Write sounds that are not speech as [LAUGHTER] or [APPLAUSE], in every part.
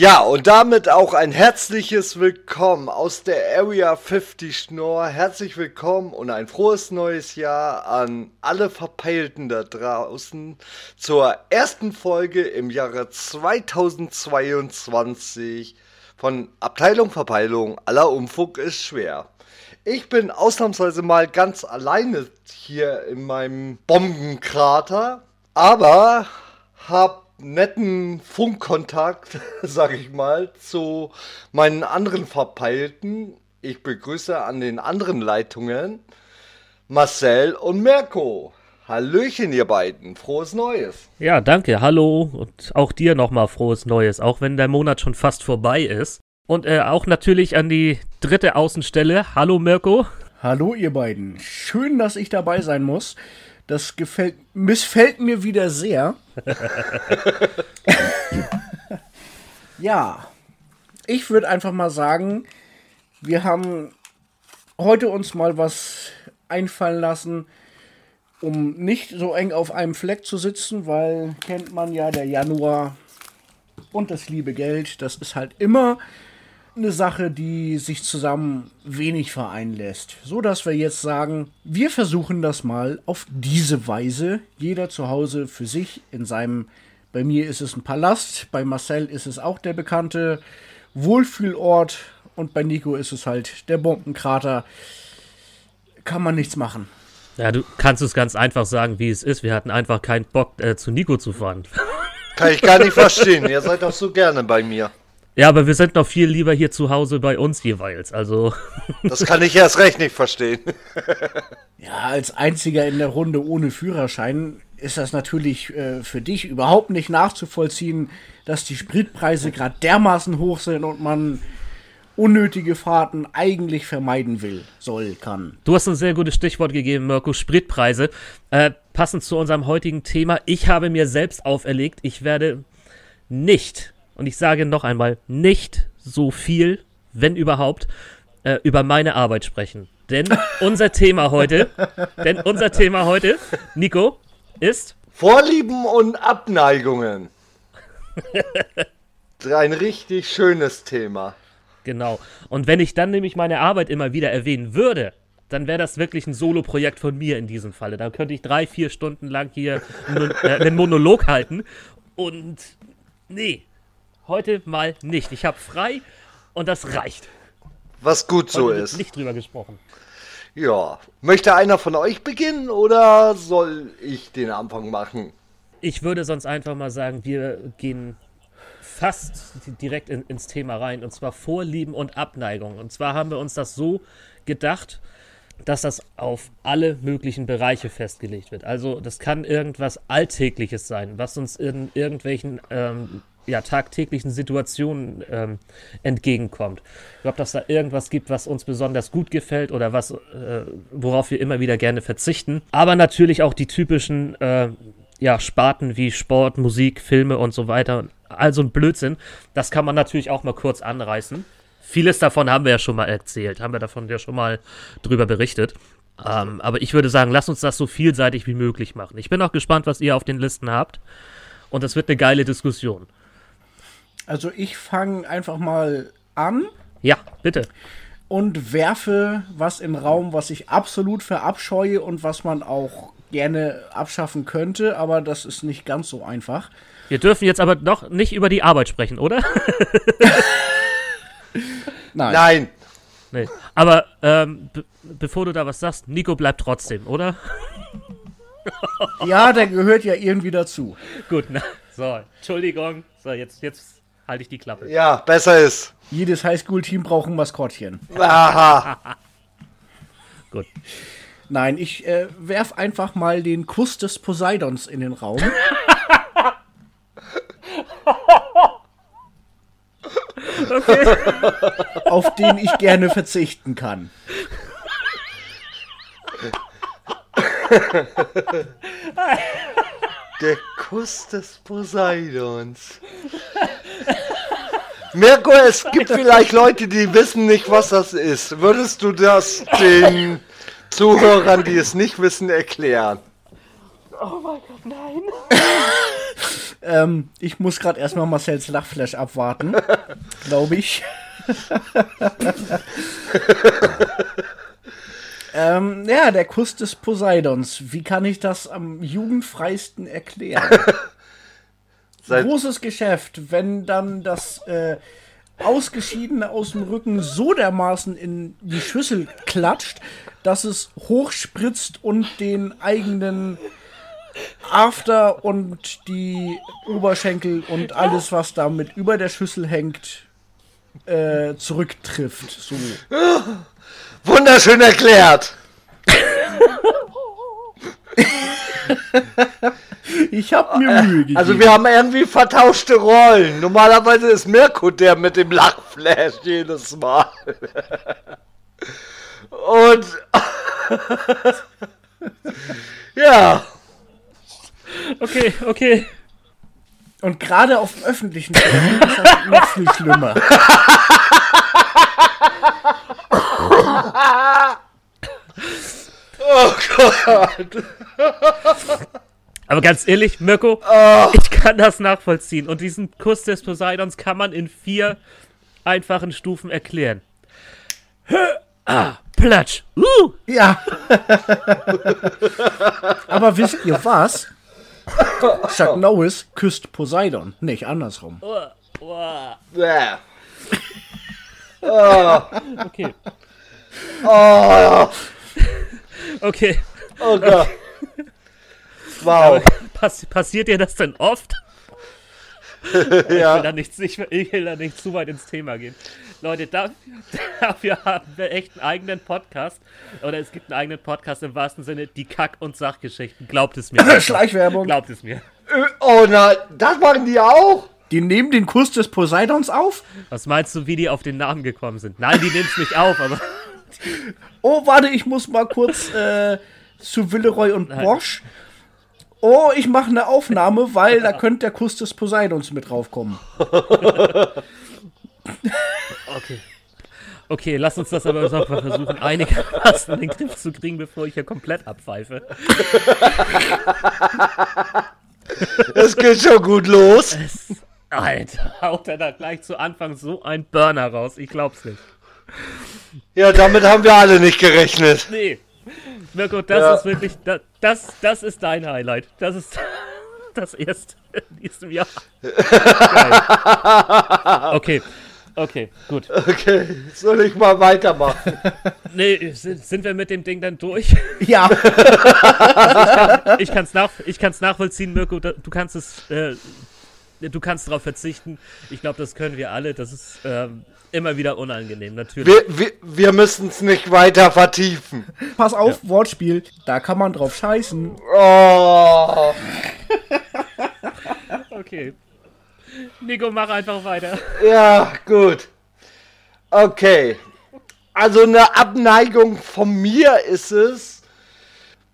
Ja, und damit auch ein herzliches Willkommen aus der Area 50 Schnorr. Herzlich willkommen und ein frohes neues Jahr an alle Verpeilten da draußen zur ersten Folge im Jahre 2022 von Abteilung Verpeilung aller Umfug ist schwer. Ich bin ausnahmsweise mal ganz alleine hier in meinem Bombenkrater, aber hab netten Funkkontakt, [LAUGHS] sag ich mal, zu meinen anderen Verpeilten. Ich begrüße an den anderen Leitungen Marcel und Mirko. Hallöchen, ihr beiden. Frohes Neues. Ja, danke. Hallo und auch dir nochmal frohes Neues, auch wenn der Monat schon fast vorbei ist. Und äh, auch natürlich an die dritte Außenstelle. Hallo, Mirko. Hallo, ihr beiden. Schön, dass ich dabei sein muss. Das gefällt, missfällt mir wieder sehr. [LAUGHS] ja, ich würde einfach mal sagen, wir haben heute uns mal was einfallen lassen, um nicht so eng auf einem Fleck zu sitzen, weil kennt man ja der Januar und das liebe Geld, das ist halt immer eine Sache, die sich zusammen wenig vereinen lässt. So dass wir jetzt sagen, wir versuchen das mal auf diese Weise. Jeder zu Hause für sich in seinem, bei mir ist es ein Palast, bei Marcel ist es auch der bekannte Wohlfühlort und bei Nico ist es halt der Bombenkrater. Kann man nichts machen. Ja, du kannst es ganz einfach sagen, wie es ist. Wir hatten einfach keinen Bock, äh, zu Nico zu fahren. Kann ich gar nicht verstehen. Ihr seid doch so gerne bei mir. Ja, aber wir sind noch viel lieber hier zu Hause bei uns jeweils. Also. [LAUGHS] Das kann ich erst recht nicht verstehen. [LAUGHS] Ja, als einziger in der Runde ohne Führerschein ist das natürlich äh, für dich überhaupt nicht nachzuvollziehen, dass die Spritpreise gerade dermaßen hoch sind und man unnötige Fahrten eigentlich vermeiden will, soll, kann. Du hast ein sehr gutes Stichwort gegeben, Mirko, Spritpreise. Äh, passend zu unserem heutigen Thema. Ich habe mir selbst auferlegt, ich werde nicht und ich sage noch einmal, nicht so viel, wenn überhaupt, äh, über meine Arbeit sprechen. Denn [LAUGHS] unser Thema heute, denn unser Thema heute, Nico, ist Vorlieben und Abneigungen. [LAUGHS] Ein richtig schönes Thema. Genau. Und wenn ich dann nämlich meine Arbeit immer wieder erwähnen würde, dann wäre das wirklich ein Solo-Projekt von mir in diesem Falle. Da könnte ich drei, vier Stunden lang hier einen, äh, einen Monolog halten. Und nee, Heute mal nicht. Ich habe frei und das reicht. Was gut so Heute ist. Nicht drüber gesprochen. Ja. Möchte einer von euch beginnen oder soll ich den Anfang machen? Ich würde sonst einfach mal sagen, wir gehen fast direkt in, ins Thema rein. Und zwar Vorlieben und Abneigung. Und zwar haben wir uns das so gedacht, dass das auf alle möglichen Bereiche festgelegt wird. Also das kann irgendwas Alltägliches sein, was uns in irgendwelchen ähm, ja, tagtäglichen Situationen ähm, entgegenkommt. Ich glaube, dass da irgendwas gibt, was uns besonders gut gefällt oder was, äh, worauf wir immer wieder gerne verzichten. Aber natürlich auch die typischen äh, ja, Sparten wie Sport, Musik, Filme und so weiter. Also ein Blödsinn. Das kann man natürlich auch mal kurz anreißen. Vieles davon haben wir ja schon mal erzählt, haben wir davon ja schon mal drüber berichtet. Ähm, aber ich würde sagen, lass uns das so vielseitig wie möglich machen. Ich bin auch gespannt, was ihr auf den Listen habt. Und das wird eine geile Diskussion. Also ich fange einfach mal an. Ja, bitte. Und werfe was in den Raum, was ich absolut verabscheue und was man auch gerne abschaffen könnte, aber das ist nicht ganz so einfach. Wir dürfen jetzt aber doch nicht über die Arbeit sprechen, oder? [LAUGHS] Nein. Nein. Nee. Aber ähm, bevor du da was sagst, Nico bleibt trotzdem, oder? ja, der gehört ja irgendwie dazu. Gut, na, so, Entschuldigung. So, jetzt, jetzt halte ich die Klappe. Ja, besser ist. Jedes Highschool-Team braucht ein Maskottchen. Aha. [LAUGHS] Gut. Nein, ich äh, werf einfach mal den Kuss des Poseidons in den Raum. okay. Auf den ich gerne verzichten kann. Der Kuss des Poseidons. Mirko, es gibt vielleicht Leute, die wissen nicht, was das ist. Würdest du das den Zuhörern, die es nicht wissen, erklären? Oh mein Gott, nein. Ähm, ich muss gerade erstmal Marcells Lachflash abwarten, glaube ich. ähm, ja, der Kuss des Poseidons. Wie kann ich das am jugendfreisten erklären? Seit, Großes Geschäft, wenn dann das äh, Ausgeschiedene aus dem Rücken so dermaßen in die Schüssel klatscht, dass es hochspritzt und den eigenen After und die Oberschenkel und alles, was damit über der Schüssel hängt, äh, zurücktrifft. So. wunderschön erklärt. [LAUGHS] [LAUGHS] Ich habe mir Mühe gegeben. Also wir haben irgendwie vertauschte Rollen. Normalerweise ist Mirko der mit dem Lachflash jedes Mal. [LAUGHS] Und [LAUGHS] ja, Okay, okay. und gerade auf dem öffentlichen Termin ist das noch viel schlimmer. Oh Gott. Aber ganz ehrlich, Mirko, Oh. ich kann das nachvollziehen. Und diesen Kuss des Poseidons kann man in vier einfachen Stufen erklären. Hö, ah, Platsch. Uh, Ja. Aber wisst ihr was? Chuck Norris küsst Poseidon, nicht andersrum. uh, uh. Bäh. Okay, Oh, okay. oh Gott. Wow. Pass passiert dir das denn oft? [LAUGHS] Ich will, Ja. da nicht, ich, will, ich will da nicht zu weit ins Thema gehen. Leute, dafür, [LAUGHS] dafür haben wir echt einen eigenen Podcast. Oder es gibt einen eigenen Podcast im wahrsten Sinne, die Kack- und Sachgeschichten. Glaubt es mir. [LAUGHS] Schleichwerbung. Glaubt es mir. Oh nein, das machen die auch? Die nehmen den Kuss des Poseidons auf? Was meinst du, wie die auf den Namen gekommen sind? Nein, die nehmen es nicht auf, aber Oh, warte, ich muss mal kurz äh, zu Villeroy und Bosch. Oh, ich mache eine Aufnahme, weil da könnte der Kuss des Poseidons mit draufkommen. okay. Okay, lass uns das aber mal versuchen, einigermaßen in den Griff zu kriegen, bevor ich hier komplett abpfeife. Es geht schon gut los. Alter, haut er da gleich zu Anfang so ein Burner raus? Ich glaub's nicht. Ja, damit haben wir alle nicht gerechnet. Nee. Mirko, das Ja. ist wirklich, das, das, das ist dein Highlight. Das ist [LAUGHS] das erste in diesem Jahr. Geil. Okay, okay, gut. Okay, soll ich mal weitermachen? Nee, sind, sind wir mit dem Ding dann durch? Ja, Ich kann's, nach, ich kann's nachvollziehen, Mirko. Du kannst es, äh, du kannst darauf verzichten. Ich glaube, das können wir alle. Das ist ähm, immer wieder unangenehm, natürlich. Wir, wir, wir müssen es nicht weiter vertiefen. pass auf, Wortspiel. Da kann man drauf scheißen. Oh. Okay. Nico, mach einfach weiter. Ja, gut. Okay. Also eine Abneigung von mir ist es,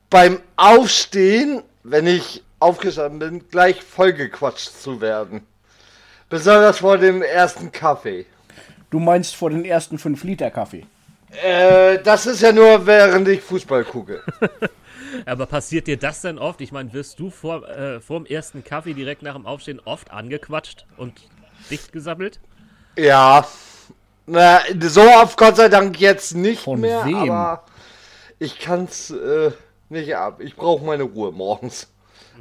beim Aufstehen, wenn ich aufgestanden bin, gleich vollgequatscht zu werden. Besonders vor dem ersten Kaffee. Du meinst vor den ersten 5 Liter Kaffee. Äh, das ist ja nur, während ich Fußball gucke. [LAUGHS] Aber passiert dir das denn oft? Ich meine, wirst du vor, äh, vor dem ersten Kaffee direkt nach dem Aufstehen oft angequatscht und dicht gesammelt? Ja. Na, so oft Gott sei Dank jetzt nicht Von mehr, wem? aber ich kann's äh, nicht ab. Ich brauche meine Ruhe morgens.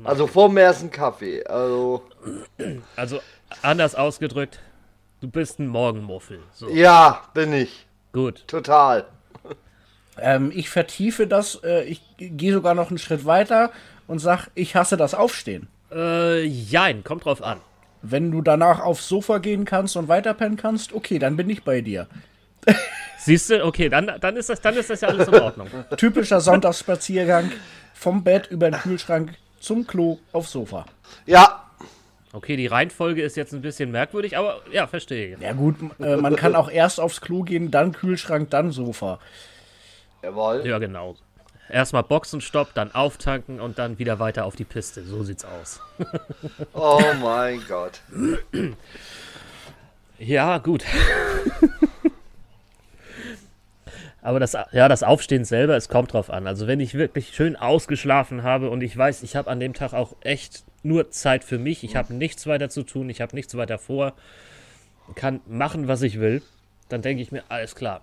Also vor dem ersten Kaffee. Also Also anders ausgedrückt, du bist ein Morgenmuffel. So, ja, bin ich. gut. Total. Ähm, ich vertiefe das. Äh, ich gehe sogar noch einen Schritt weiter und sag, ich hasse das Aufstehen. Äh, jein, kommt drauf an. Wenn du danach aufs Sofa gehen kannst und weiterpennen kannst, okay, dann bin ich bei dir. [LAUGHS] Siehst du, okay, dann, dann, ist das, dann ist das ja alles in Ordnung. [LAUGHS] Typischer Sonntagsspaziergang vom Bett über den Kühlschrank zum Klo aufs Sofa. Ja, Okay, die Reihenfolge ist jetzt ein bisschen merkwürdig, aber ja, verstehe. Ja gut, äh, man kann auch erst aufs Klo gehen, dann Kühlschrank, dann Sofa. jawohl. Ja, genau. Erstmal Boxenstopp, dann auftanken und dann wieder weiter auf die Piste. So sieht's aus. [LAUGHS] Oh mein Gott. Ja, gut. Aber das, ja, das Aufstehen selber, es kommt drauf an. Also wenn ich wirklich schön ausgeschlafen habe und ich weiß, ich habe an dem Tag auch echt nur Zeit für mich. Ich habe nichts weiter zu tun, ich habe nichts weiter vor, kann machen, was ich will. Dann denke ich mir, alles klar.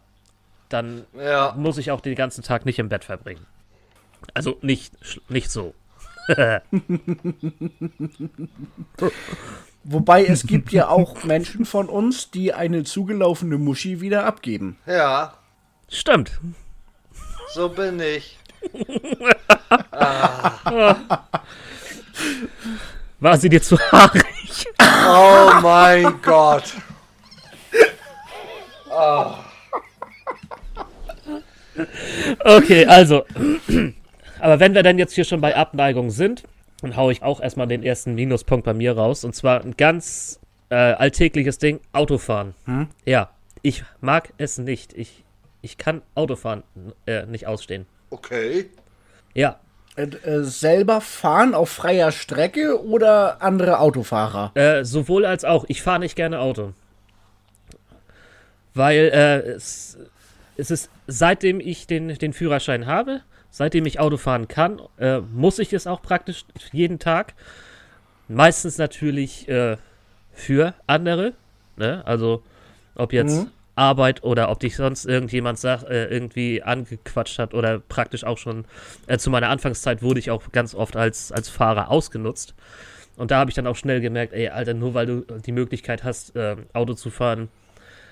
Dann Ja. muss ich auch den ganzen Tag nicht im Bett verbringen. Also nicht, nicht so. [LAUGHS] Wobei es gibt ja auch Menschen von uns, die eine zugelaufene Muschi wieder abgeben. Ja, Stimmt. so bin ich. [LAUGHS] War sie dir zu haarig? Oh mein Gott. Okay, also. Aber wenn wir dann jetzt hier schon bei Abneigung sind, dann haue ich auch erstmal den ersten Minuspunkt bei mir raus. Und zwar ein ganz äh, alltägliches Ding: Autofahren. Ja, ich mag es nicht. Ich, ich kann Autofahren äh, nicht ausstehen. Okay. Ja, Äh, äh, selber fahren auf freier Strecke oder andere Autofahrer? Äh, sowohl als auch. Ich fahre nicht gerne Auto. Weil äh, es, es ist, seitdem ich den, den Führerschein habe, seitdem ich Auto fahren kann, äh, muss ich es auch praktisch jeden Tag. Meistens natürlich für andere. Ne? Also, ob jetzt Arbeit oder ob dich sonst irgendjemand sagt, äh, irgendwie angequatscht hat oder praktisch auch schon äh, zu meiner Anfangszeit wurde ich auch ganz oft als, als Fahrer ausgenutzt. Und da habe ich dann auch schnell gemerkt, ey, Alter, nur weil du die Möglichkeit hast, ähm, Auto zu fahren,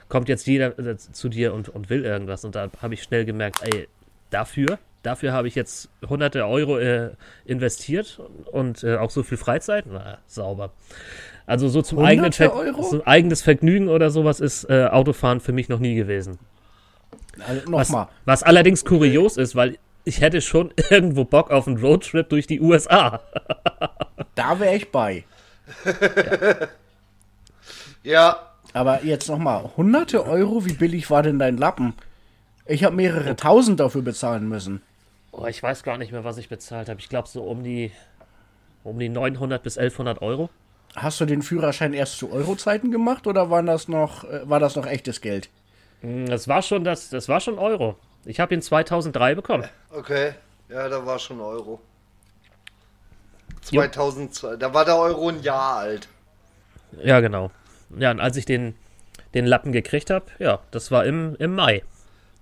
kommt jetzt jeder äh, zu dir und, und will irgendwas. Und da habe ich schnell gemerkt, ey, dafür, dafür habe ich jetzt hunderte Euro äh, investiert und äh, auch so viel Freizeit. Na, sauber. Also so zum eigenen Ver so eigenes Vergnügen oder sowas ist äh, Autofahren für mich noch nie gewesen. Also Was, Nochmal. was allerdings kurios ist, weil ich hätte schon [LAUGHS] irgendwo Bock auf einen Roadtrip durch die USA. [LAUGHS] Da wäre ich bei. Ja, Aber jetzt nochmal, hunderte Euro, wie billig war denn dein Lappen? Ich habe mehrere tausend dafür bezahlen müssen. Oh, ich weiß gar nicht mehr, was ich bezahlt habe. Ich glaube so um die um die 900 bis 1100 Euro. Hast du den Führerschein erst zu Eurozeiten gemacht oder war das noch, äh, war das noch echtes Geld? Hm, Das war schon das, das war schon Euro. Ich habe ihn 2003 bekommen. okay. Ja, da war schon Euro. 2002, da war der Euro ein Jahr alt. Ja, genau. Ja, und als ich den den Lappen gekriegt habe, ja, das war im, im Mai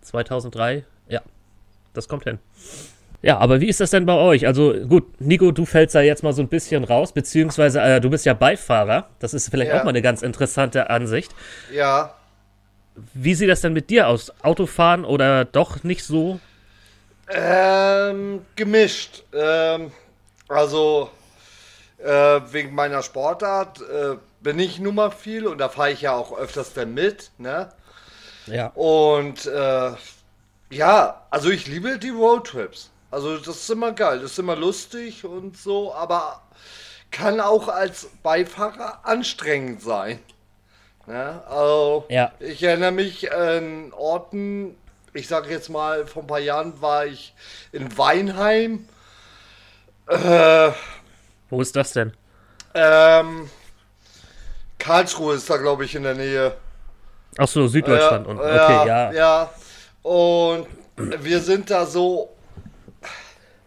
2003. Ja, das kommt hin. Ja, aber wie ist das denn bei euch? Also gut, Nico, du fällst da jetzt mal so ein bisschen raus, beziehungsweise äh, du bist ja Beifahrer. Das ist vielleicht Ja. auch mal eine ganz interessante Ansicht. Ja, Wie sieht das denn mit dir aus? Autofahren oder doch nicht so? ähm, gemischt. Ähm, also, äh, wegen meiner Sportart äh, bin ich nun mal viel und da fahre ich ja auch öfters dann mit, ne? Ja. Und äh, ja, also ich liebe die Roadtrips. Also das ist immer geil, das ist immer lustig und so, aber kann auch als Beifahrer anstrengend sein. Ne? Also Ja. ich erinnere mich an Orten, ich sage jetzt mal, vor ein paar Jahren war ich in Weinheim. Äh, Wo ist das denn? ähm, Karlsruhe ist da, glaube ich, in der Nähe. Ach so, Süddeutschland. Ja, und, okay, ja. ja. Und wir sind da so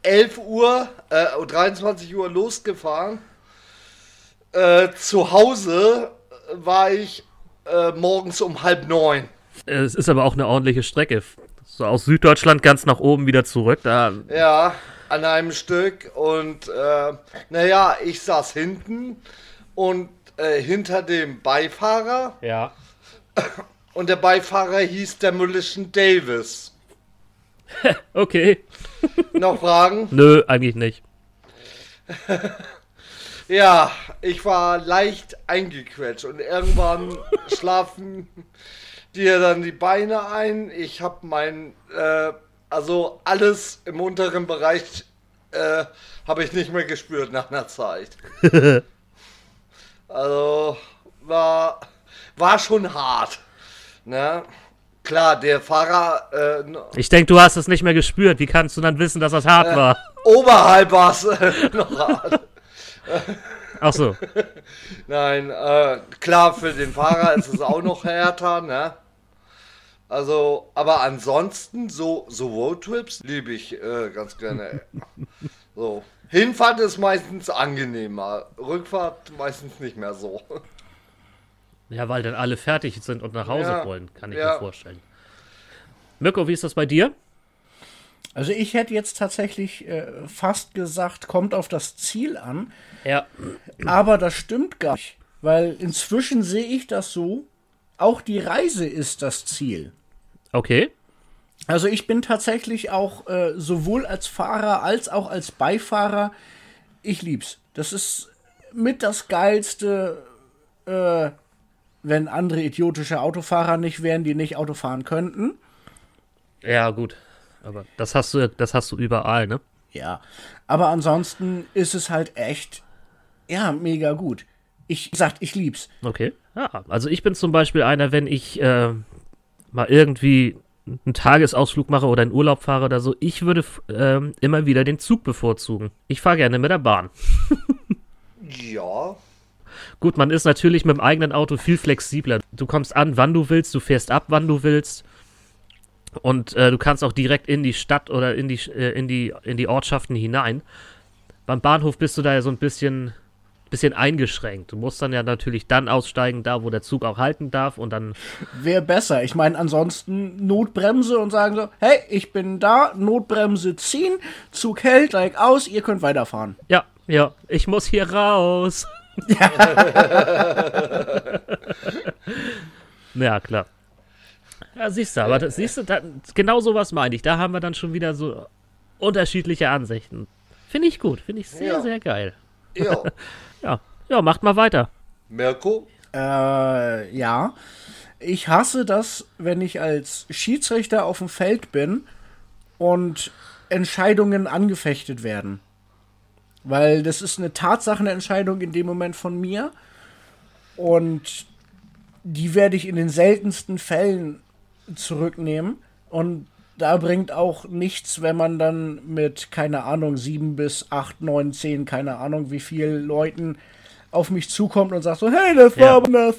11 Uhr, äh, 23 Uhr losgefahren. Äh, zu Hause war ich äh, morgens um halb neun. Es ist aber auch eine ordentliche Strecke. So aus Süddeutschland ganz nach oben wieder zurück. Da, Ja, an einem Stück. Und äh, naja, ich saß hinten und äh, hinter dem Beifahrer. ja. Und der Beifahrer hieß Demolition Davis. [LAUGHS] Okay. [LAUGHS] Noch Fragen? Nö, eigentlich nicht. [LAUGHS] Ja, ich war leicht eingequetscht und irgendwann schlafen dir dann die Beine ein. Ich habe mein, äh, also alles im unteren Bereich äh, habe ich nicht mehr gespürt nach einer Zeit. also war, war schon hart. Ne? Klar, der Fahrer äh, Ich denke, du hast es nicht mehr gespürt. Wie kannst du dann wissen, dass das hart war? oberhalb war es [LAUGHS] noch hart. [LAUGHS] Ach so. Nein, äh, klar, für den Fahrer ist es auch noch härter, ne? Also, aber ansonsten, so, so Roadtrips liebe ich äh, ganz gerne. So. Hinfahrt ist meistens angenehmer, Rückfahrt meistens nicht mehr so. Ja, weil dann alle fertig sind und nach Hause Ja, wollen, kann ich ja. mir vorstellen. Mirko, wie ist das bei dir? Also ich hätte jetzt tatsächlich äh, fast gesagt, kommt auf das Ziel an, Ja. aber das stimmt gar nicht, weil inzwischen sehe ich das so, auch die Reise ist das Ziel. Okay. Also ich bin tatsächlich auch äh, sowohl als Fahrer als auch als Beifahrer, ich lieb's. Das ist mit das geilste, äh, wenn andere idiotische Autofahrer nicht wären, die nicht Auto fahren könnten. Ja, gut. Aber das hast du, das hast du überall, ne? Ja, aber ansonsten ist es halt echt, ja, mega gut. Ich sagt, ich lieb's. Okay. Ja, also ich bin zum Beispiel einer, wenn ich äh, mal irgendwie einen Tagesausflug mache oder in Urlaub fahre oder so, ich würde f- ähm, immer wieder den Zug bevorzugen. Ich fahre gerne mit der Bahn. Ja. Gut, man ist natürlich mit dem eigenen Auto viel flexibler. Du kommst an, wann du willst, du fährst ab, wann du willst. Und äh, du kannst auch direkt in die Stadt oder in die, äh, in, die, in die Ortschaften hinein. Beim Bahnhof bist du da ja so ein bisschen, bisschen eingeschränkt. Du musst dann ja natürlich dann aussteigen, da wo der Zug auch halten darf. Und dann, Wäre besser. Ich meine, ansonsten Notbremse und sagen so, hey, ich bin da, Notbremse ziehen, Zug hält, steig aus, ihr könnt weiterfahren. ja, ja, ich muss hier raus. [LAUGHS] ja, klar. Ja, siehst du, aber das, siehst du, da, genau sowas meine ich. Da haben wir dann schon wieder so unterschiedliche Ansichten. Finde ich gut, finde ich sehr, Ja. sehr geil. Ja. [LAUGHS] Ja, ja, macht mal weiter. Mirko? Äh, ja. Ich hasse das, wenn ich als Schiedsrichter auf dem Feld bin und Entscheidungen angefechtet werden. Weil das ist eine Tatsachenentscheidung in dem Moment von mir. Und die werde ich in den seltensten Fällen zurücknehmen. Und da bringt auch nichts, wenn man dann mit, keine Ahnung, sieben bis acht, neun, zehn, keine Ahnung, wie viel Leuten auf mich zukommt und sagt so, hey, das war Ja. das.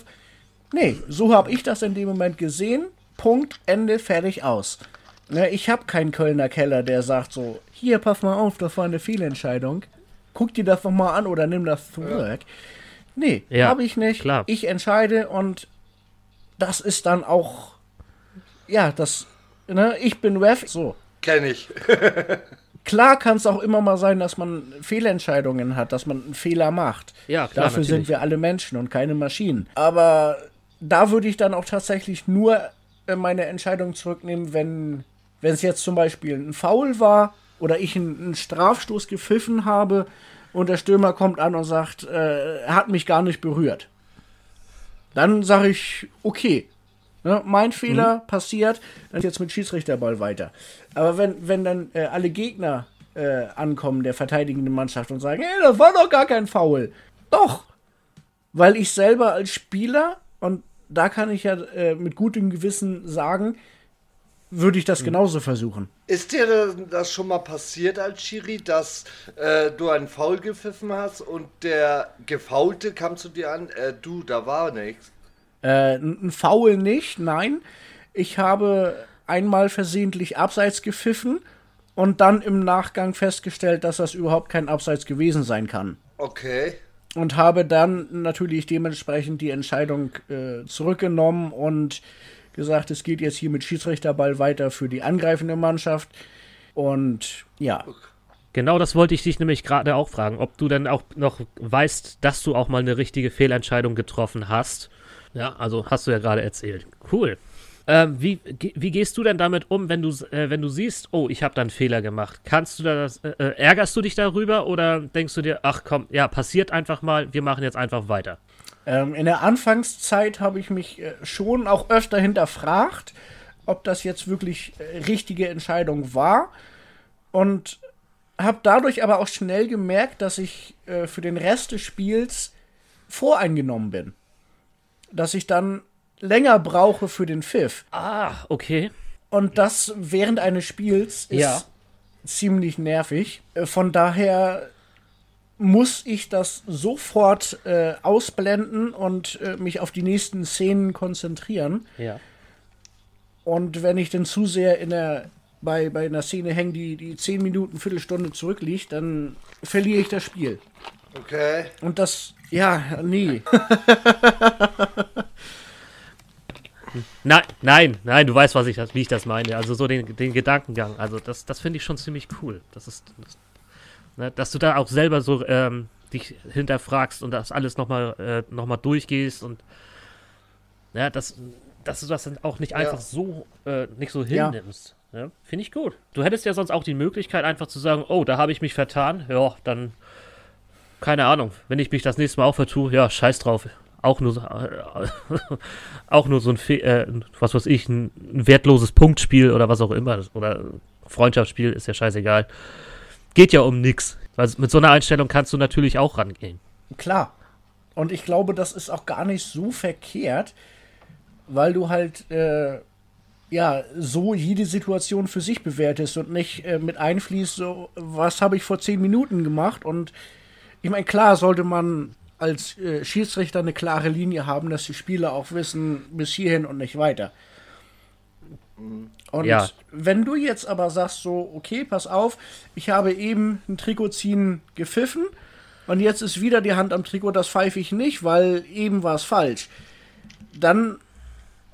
Nee, so habe ich das in dem Moment gesehen. Punkt, Ende, fertig, aus. Ne, ich habe keinen Kölner Keller, der sagt so, hier, pass mal auf, das war eine Fehlentscheidung. Guck dir das noch mal an oder nimm das zurück. Nee, Ja, habe ich nicht. klar. Ich entscheide und das ist dann auch, ja, das, ne, ich bin Ref, so. Kenn ich. [LAUGHS] Klar kann es auch immer mal sein, dass man Fehlentscheidungen hat, dass man einen Fehler macht. Ja, klar, Dafür sind natürlich. wir alle Menschen und keine Maschinen. Aber da würde ich dann auch tatsächlich nur äh, meine Entscheidung zurücknehmen, wenn wenn es jetzt zum Beispiel ein Foul war oder ich einen, Strafstoß gepfiffen habe und der Stürmer kommt an und sagt, äh, er hat mich gar nicht berührt. Dann sage ich, okay, ne, mein Fehler passiert, dann jetzt mit Schiedsrichterball weiter. Aber wenn, wenn dann äh, alle Gegner äh, ankommen, der verteidigenden Mannschaft, und sagen, hey, das war doch gar kein Foul. Doch, weil ich selber als Spieler, und da kann ich ja äh, mit gutem Gewissen sagen, würde ich das genauso versuchen. Ist dir das schon mal passiert als Schiri, dass äh, du einen Foul gepfiffen hast und der Gefaulte kam zu dir an, äh, du, da war nichts. Äh, ein Foul nicht, nein. Ich habe einmal versehentlich abseits gepfiffen und dann im Nachgang festgestellt, dass das überhaupt kein Abseits gewesen sein kann. Okay. Und habe dann natürlich dementsprechend die Entscheidung äh, zurückgenommen und gesagt, es geht jetzt hier mit Schiedsrichterball weiter für die angreifende Mannschaft. Und ja, Genau das wollte ich dich nämlich gerade auch fragen, ob du dann auch noch weißt, dass du auch mal eine richtige Fehlentscheidung getroffen hast. Ja, also hast du ja gerade erzählt. Cool. Ähm, wie, wie gehst du denn damit um, wenn du, äh, wenn du siehst, oh, ich habe da einen Fehler gemacht? Kannst du das, äh, äh, ärgerst du dich darüber oder denkst du dir, ach komm, ja, passiert einfach mal, wir machen jetzt einfach weiter? Ähm, in der Anfangszeit habe ich mich äh, schon auch öfter hinterfragt, ob das jetzt wirklich äh, richtige Entscheidung war. Und habe dadurch aber auch schnell gemerkt, dass ich äh, für den Rest des Spiels voreingenommen bin. Dass ich dann länger brauche für den Pfiff. Ah, okay. Und das während eines Spiels ist Ja. ziemlich nervig. Äh, Von daher muss ich das sofort äh, ausblenden und äh, mich auf die nächsten Szenen konzentrieren. Ja. Und wenn ich dann zu sehr in der bei, bei einer Szene hängen, die, die 10 Minuten, Viertelstunde zurückliegt, dann verliere ich das Spiel. Okay. Und das, ja, nee. Nein, nein, nein, du weißt, was ich, wie ich das meine. Also so den, den Gedankengang. Also das, das finde ich schon ziemlich cool. Das ist, das, ne, dass du da auch selber so ähm, dich hinterfragst und das alles nochmal äh, noch durchgehst und ja, dass, dass du das dann auch nicht einfach so äh, nicht so hinnimmst. Ja. Ja, finde ich gut. Du hättest ja sonst auch die Möglichkeit, einfach zu sagen, oh, da habe ich mich vertan. Ja, dann keine Ahnung. Wenn ich mich das nächste Mal auch vertue, ja, scheiß drauf auch nur, äh, [LAUGHS] auch nur so ein, äh, was weiß ich, ein, ein, wertloses Punktspiel oder was auch immer, oder Freundschaftsspiel, ist ja scheißegal. Geht ja um nichts. Also mit so einer Einstellung kannst du natürlich auch rangehen. Klar. Und ich glaube, das ist auch gar nicht so verkehrt, weil du halt, äh, ja, so jede Situation für sich bewertest und nicht äh, mit einfließt, so, was habe ich vor zehn Minuten gemacht und ich meine, klar sollte man als äh, Schiedsrichter eine klare Linie haben, dass die Spieler auch wissen, bis hierhin und nicht weiter. Und ja. wenn du jetzt aber sagst, so, okay, pass auf, ich habe eben ein Trikot ziehen gepfiffen und jetzt ist wieder die Hand am Trikot, das pfeife ich nicht, weil eben war es falsch. Dann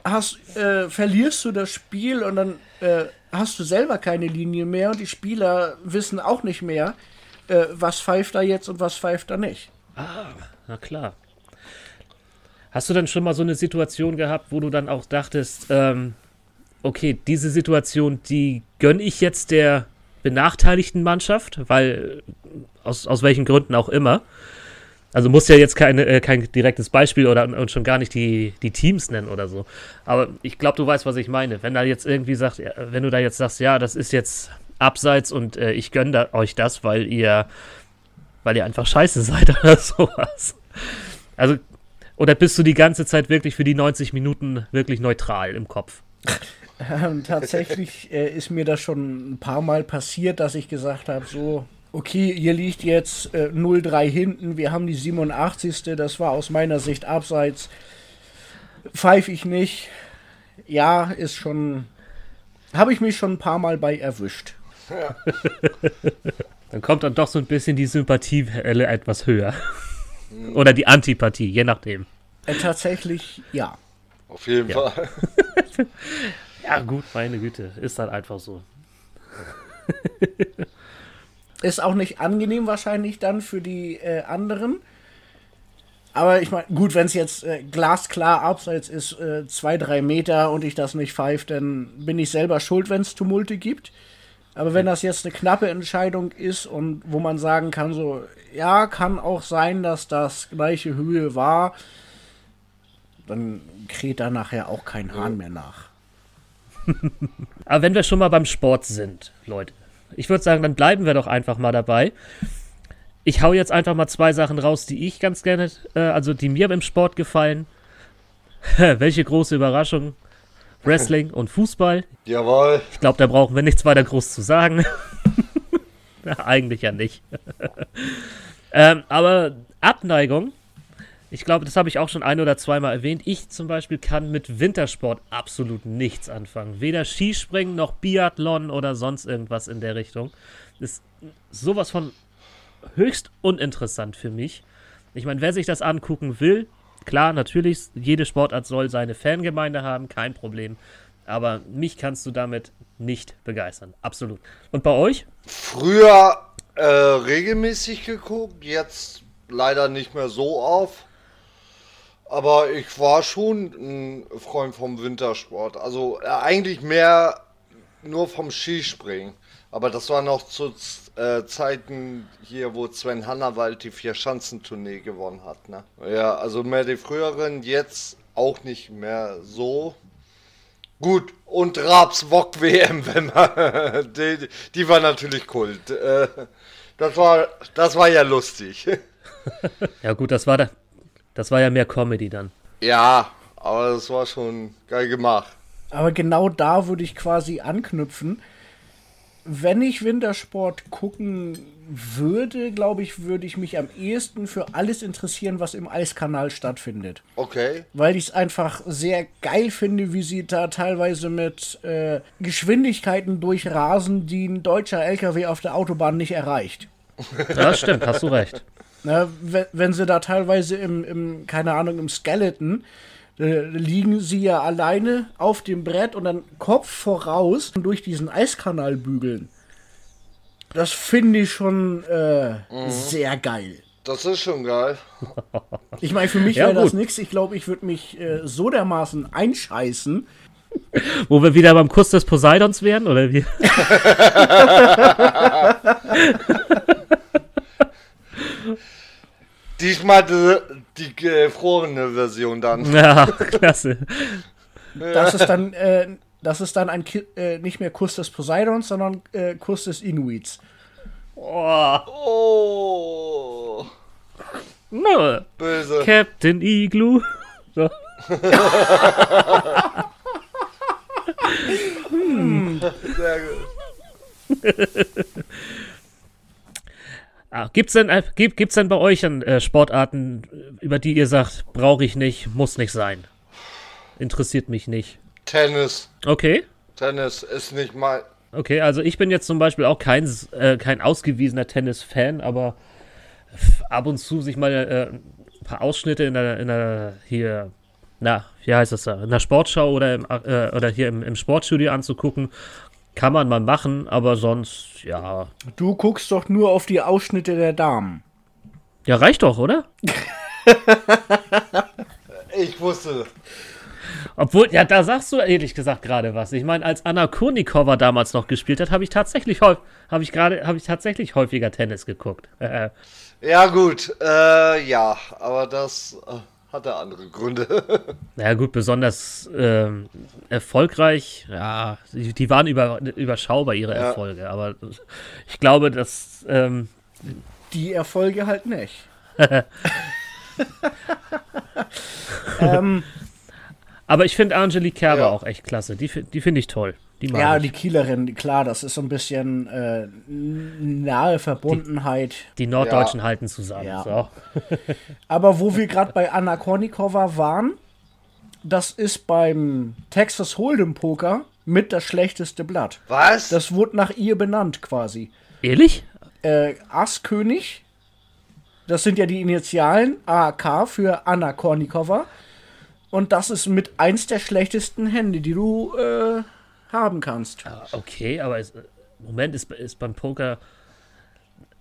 hast, äh, verlierst du das Spiel und dann äh, hast du selber keine Linie mehr und die Spieler wissen auch nicht mehr, äh, was pfeift da jetzt und was pfeift da nicht. Ah, na klar. Hast du dann schon mal so eine Situation gehabt, wo du dann auch dachtest, ähm, okay, diese Situation, die gönne ich jetzt der benachteiligten Mannschaft, weil aus, aus welchen Gründen auch immer. Also muss ja jetzt keine, äh, kein direktes Beispiel oder und schon gar nicht die, die Teams nennen oder so. Aber ich glaube, du weißt, was ich meine. Wenn da jetzt irgendwie sagt, wenn du da jetzt sagst, ja, das ist jetzt abseits und äh, ich gönne da, euch das, weil ihr, weil ihr einfach scheiße [LAUGHS] seid oder sowas. Also, oder bist du die ganze Zeit wirklich für die 90 Minuten wirklich neutral im Kopf? [LAUGHS] [LAUGHS] Ähm, tatsächlich äh, ist mir das schon ein paar Mal passiert, dass ich gesagt habe, so, okay, ihr liegt jetzt äh, 0-3 hinten, wir haben die 87. Das war aus meiner Sicht abseits. Pfeife ich nicht. Ja, ist schon. Habe ich mich schon ein paar Mal bei erwischt. Ja. [LAUGHS] dann kommt dann doch so ein bisschen die Sympathiewelle etwas höher. Oder die Antipathie, je nachdem. Äh, tatsächlich, ja. Auf jeden ja. Fall. [LAUGHS] ja, gut, meine Güte. Ist dann einfach so. ist auch nicht angenehm wahrscheinlich dann für die äh, anderen. Aber ich meine, gut, wenn es jetzt äh, glasklar abseits ist, äh, zwei, drei Meter und ich das nicht pfeife, dann bin ich selber schuld, wenn es Tumulte gibt. Aber wenn das jetzt eine knappe Entscheidung ist und wo man sagen kann, so, ja, kann auch sein, dass das gleiche Höhe war, dann kräht da nachher auch kein Hahn mehr nach. [LAUGHS] Aber wenn wir schon mal beim Sport sind, Leute, ich würde sagen, dann bleiben wir doch einfach mal dabei. Ich hau jetzt einfach mal zwei Sachen raus, die ich ganz gerne, äh, also die mir im Sport gefallen. [LAUGHS] Welche große Überraschung. Wrestling und Fußball. Jawohl. Ich glaube, da brauchen wir nichts weiter groß zu sagen. [LAUGHS] Eigentlich ja nicht. ähm, aber Abneigung, ich glaube, das habe ich auch schon ein oder zweimal erwähnt. Ich zum Beispiel kann mit Wintersport absolut nichts anfangen. Weder Skispringen noch Biathlon oder sonst irgendwas in der Richtung. Ist sowas von höchst uninteressant für mich. Ich meine, wer sich das angucken will, Klar, natürlich, jede Sportart soll seine Fangemeinde haben, kein Problem. Aber mich kannst du damit nicht begeistern. Absolut. Und bei euch? Früher äh, regelmäßig geguckt, jetzt leider nicht mehr so auf. Aber ich war schon ein Freund vom Wintersport. Also äh, eigentlich mehr nur vom Skispringen. Aber das war noch zu äh, Zeiten hier, wo Sven Hannawald die Vier-Schanzentournee gewonnen hat. Ne? Ja, also mehr die früheren, jetzt auch nicht mehr so. Gut, und Raps Wok WM, [LAUGHS] wenn man, die, die war natürlich Kult. Äh, das war, das war ja lustig. [LAUGHS] ja gut, das war, da, das war ja mehr Comedy dann. Ja, aber das war schon geil gemacht. Aber genau da würde ich quasi anknüpfen wenn ich Wintersport gucken würde, glaube ich, würde ich mich am ehesten für alles interessieren, was im Eiskanal stattfindet. Okay. Weil ich es einfach sehr geil finde, wie sie da teilweise mit äh, Geschwindigkeiten durchrasen, die ein deutscher LKW auf der Autobahn nicht erreicht. Ja, stimmt, hast du recht. Na, wenn, wenn sie da teilweise im, im, keine Ahnung, im Skeleton äh, liegen sie ja alleine auf dem Brett und dann Kopf voraus durch diesen Eiskanal bügeln. Das finde ich schon äh, sehr geil. Das ist schon geil. [LAUGHS] Ich meine, für mich Ja, wäre das nichts. Ich glaube, ich würde mich äh, so dermaßen einscheißen. Wo wir wieder beim Kuss des Poseidons wären, oder wie? [LAUGHS] [LAUGHS] Diesmal die, die gefrorene Version dann. Ja, [LAUGHS] klasse. Das ist dann, äh, das ist dann ein Ki äh, nicht mehr Kuss des Poseidons, sondern äh, Kuss des Inuits. Oh, Oh, no. böse. Captain Igloo. So. [LAUGHS] Sehr gut. [LAUGHS] Ah, gibt's denn, äh, gibt, gibt's denn bei euch an, äh, Sportarten, äh, über die ihr sagt, brauche ich nicht, muss nicht sein? Interessiert mich nicht. Tennis. Okay. Tennis ist nicht mal. Okay, also ich bin jetzt zum Beispiel auch kein, äh, kein ausgewiesener Tennis-Fan, aber ab und zu sich mal äh, ein paar Ausschnitte in der, in der hier, na, wie heißt das da, in der Sportschau oder, im, äh, oder hier im, im Sportstudio anzugucken, kann man mal machen, aber sonst, ja, Du guckst doch nur auf die Ausschnitte der Damen. ja, reicht doch, oder? [LAUGHS] Ich wusste. Obwohl, ja, da sagst du ehrlich gesagt gerade was. Ich meine, als Anna Kurnikova damals noch gespielt hat, habe ich tatsächlich häufig, habe ich gerade, habe ich tatsächlich häufiger Tennis geguckt. [LAUGHS] Ja, gut. Äh, ja, aber das äh, hatte andere Gründe. [LAUGHS] Ja gut, besonders ähm, erfolgreich, ja, die, die waren über, überschaubar, ihre Ja. Erfolge, aber ich glaube, dass, ähm, Die Erfolge halt nicht. [LAUGHS] ähm, aber ich finde Angelique Kerber Ja. auch echt klasse, die, die finde ich toll. Die ja, ich. die Kielerin, klar, das ist so ein bisschen äh, nahe Verbundenheit. die Norddeutschen halten zusammen. Ja. So. [LAUGHS] Aber wo wir gerade bei Anna Kornikova waren, das ist beim Texas Hold'em Poker mit das schlechteste Blatt. Was? Das wurde nach ihr benannt quasi. Ehrlich? Äh, Ass-König, das sind ja die Initialen AK für Anna Kornikova. Und das ist mit eins der schlechtesten Hände, die du äh, haben kannst. Ah, Okay, aber es, Moment, ist, ist beim Poker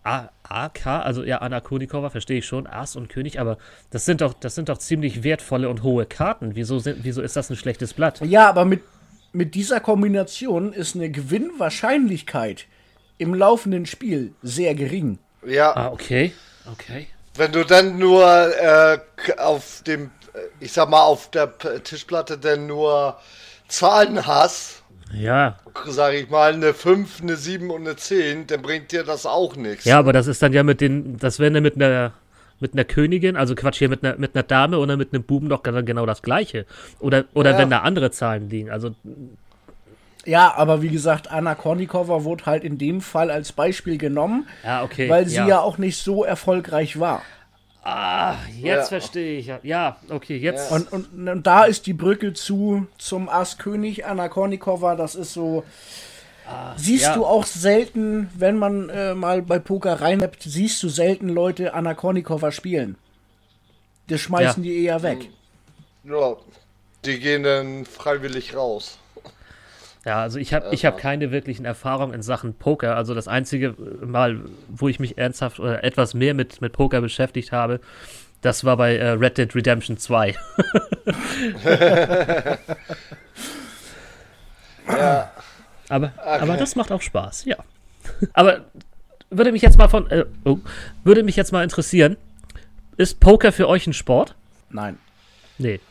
A, AK, also ja, Anna Kurnikova, verstehe ich schon, Ass und König, aber das sind doch, das sind doch ziemlich wertvolle und hohe Karten. Wieso, sind, wieso ist das ein schlechtes Blatt? Ja, aber mit, mit dieser Kombination ist eine Gewinnwahrscheinlichkeit im laufenden Spiel sehr gering. ja, Ah, okay. Okay. wenn du dann nur äh, auf dem, äh, ich sag mal, auf der P Tischplatte dann nur Zahlen hast, Ja. sag ich mal, eine 5, eine 7 und eine 10, dann bringt dir das auch nichts. Ja, aber das ist dann ja mit den, das wäre mit einer mit einer Königin, also Quatsch, hier mit einer, mit einer Dame oder mit einem Buben doch dann genau das gleiche. Oder, oder Ja. wenn da andere Zahlen liegen. Also, Ja, aber wie gesagt, Anna Kornikova wurde halt in dem Fall als Beispiel genommen, ja, okay. weil sie ja. auch nicht so erfolgreich war. Ah, jetzt Ja. verstehe ich. ja. Ja, okay, jetzt. Und, und, und da ist die Brücke zu zum Ass-König Anna Kornikova, das ist so. siehst ja. du auch selten, wenn man äh, mal bei Poker reinhappt, siehst du selten Leute Anna Kornikova spielen. Das schmeißen Ja. die eher weg. Ja, die gehen dann freiwillig raus. Ja, also ich habe ich hab keine wirklichen Erfahrungen in Sachen Poker. Also das einzige Mal, wo ich mich ernsthaft oder etwas mehr mit, mit Poker beschäftigt habe, das war bei äh, Red Dead Redemption 2. [LAUGHS] Ja, Aber, aber das macht auch Spaß, ja. Aber würde mich jetzt mal von, äh, oh, würde mich jetzt mal interessieren, ist Poker für euch ein Sport? Nein. Nee.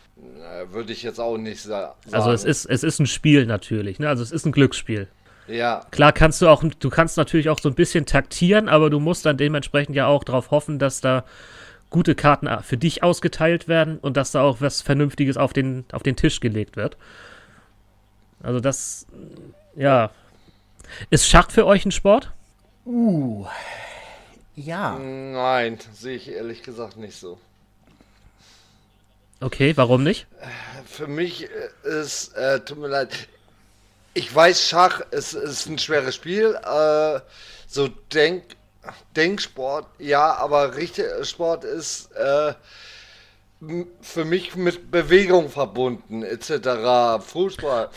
Äh, würde ich jetzt auch nicht sa sagen. Also es ist, es ist ein Spiel natürlich, ne? Also es ist ein Glücksspiel. Ja, Klar kannst du auch, du kannst natürlich auch so ein bisschen taktieren, aber du musst dann dementsprechend ja auch darauf hoffen, dass da gute Karten für dich ausgeteilt werden und dass da auch was Vernünftiges auf den, auf den Tisch gelegt wird. Also das, ja, Ist Schach für euch ein Sport? Uh. Ja. Nein, sehe ich ehrlich gesagt nicht so. Okay, warum nicht? Für mich äh, ist, äh, tut mir leid, ich weiß, Schach ist, ist ein schweres Spiel. Äh, so Denk, Denksport, ja, aber richtiger Sport ist äh, für mich mit Bewegung verbunden, etc. Fußball.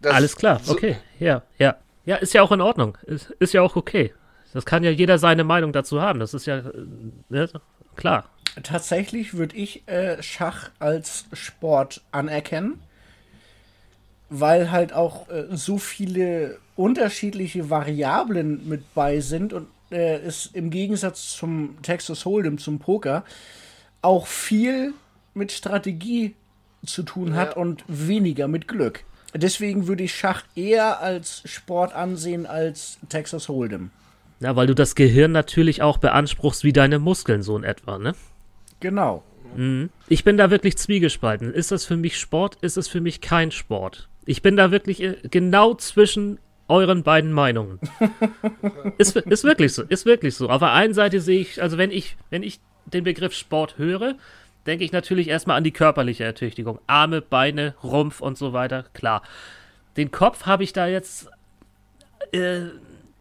Das Alles klar, so okay, ja, ja. Ja, ist ja auch in Ordnung. Ist, ist ja auch okay. Das kann ja jeder seine Meinung dazu haben. Das ist ja ne, klar. Tatsächlich würde ich äh, Schach als Sport anerkennen, weil halt auch äh, so viele unterschiedliche Variablen mit bei sind und äh, es im Gegensatz zum Texas Hold'em, zum Poker, auch viel mit Strategie zu tun hat ja. und weniger mit Glück. Deswegen würde ich Schach eher als Sport ansehen als Texas Hold'em. Ja, weil du das Gehirn natürlich auch beanspruchst wie deine Muskeln so in etwa, ne? Genau. Mhm. Ich bin da wirklich zwiegespalten. Ist das für mich Sport? Ist es für mich kein Sport? Ich bin da wirklich äh, genau zwischen euren beiden Meinungen. [LAUGHS] ist, ist wirklich so, ist wirklich so. Auf der einen Seite sehe ich, also wenn ich, wenn ich den Begriff Sport höre, denke ich natürlich erstmal an die körperliche Ertüchtigung. Arme, Beine, Rumpf und so weiter, klar. Den Kopf habe ich da jetzt äh,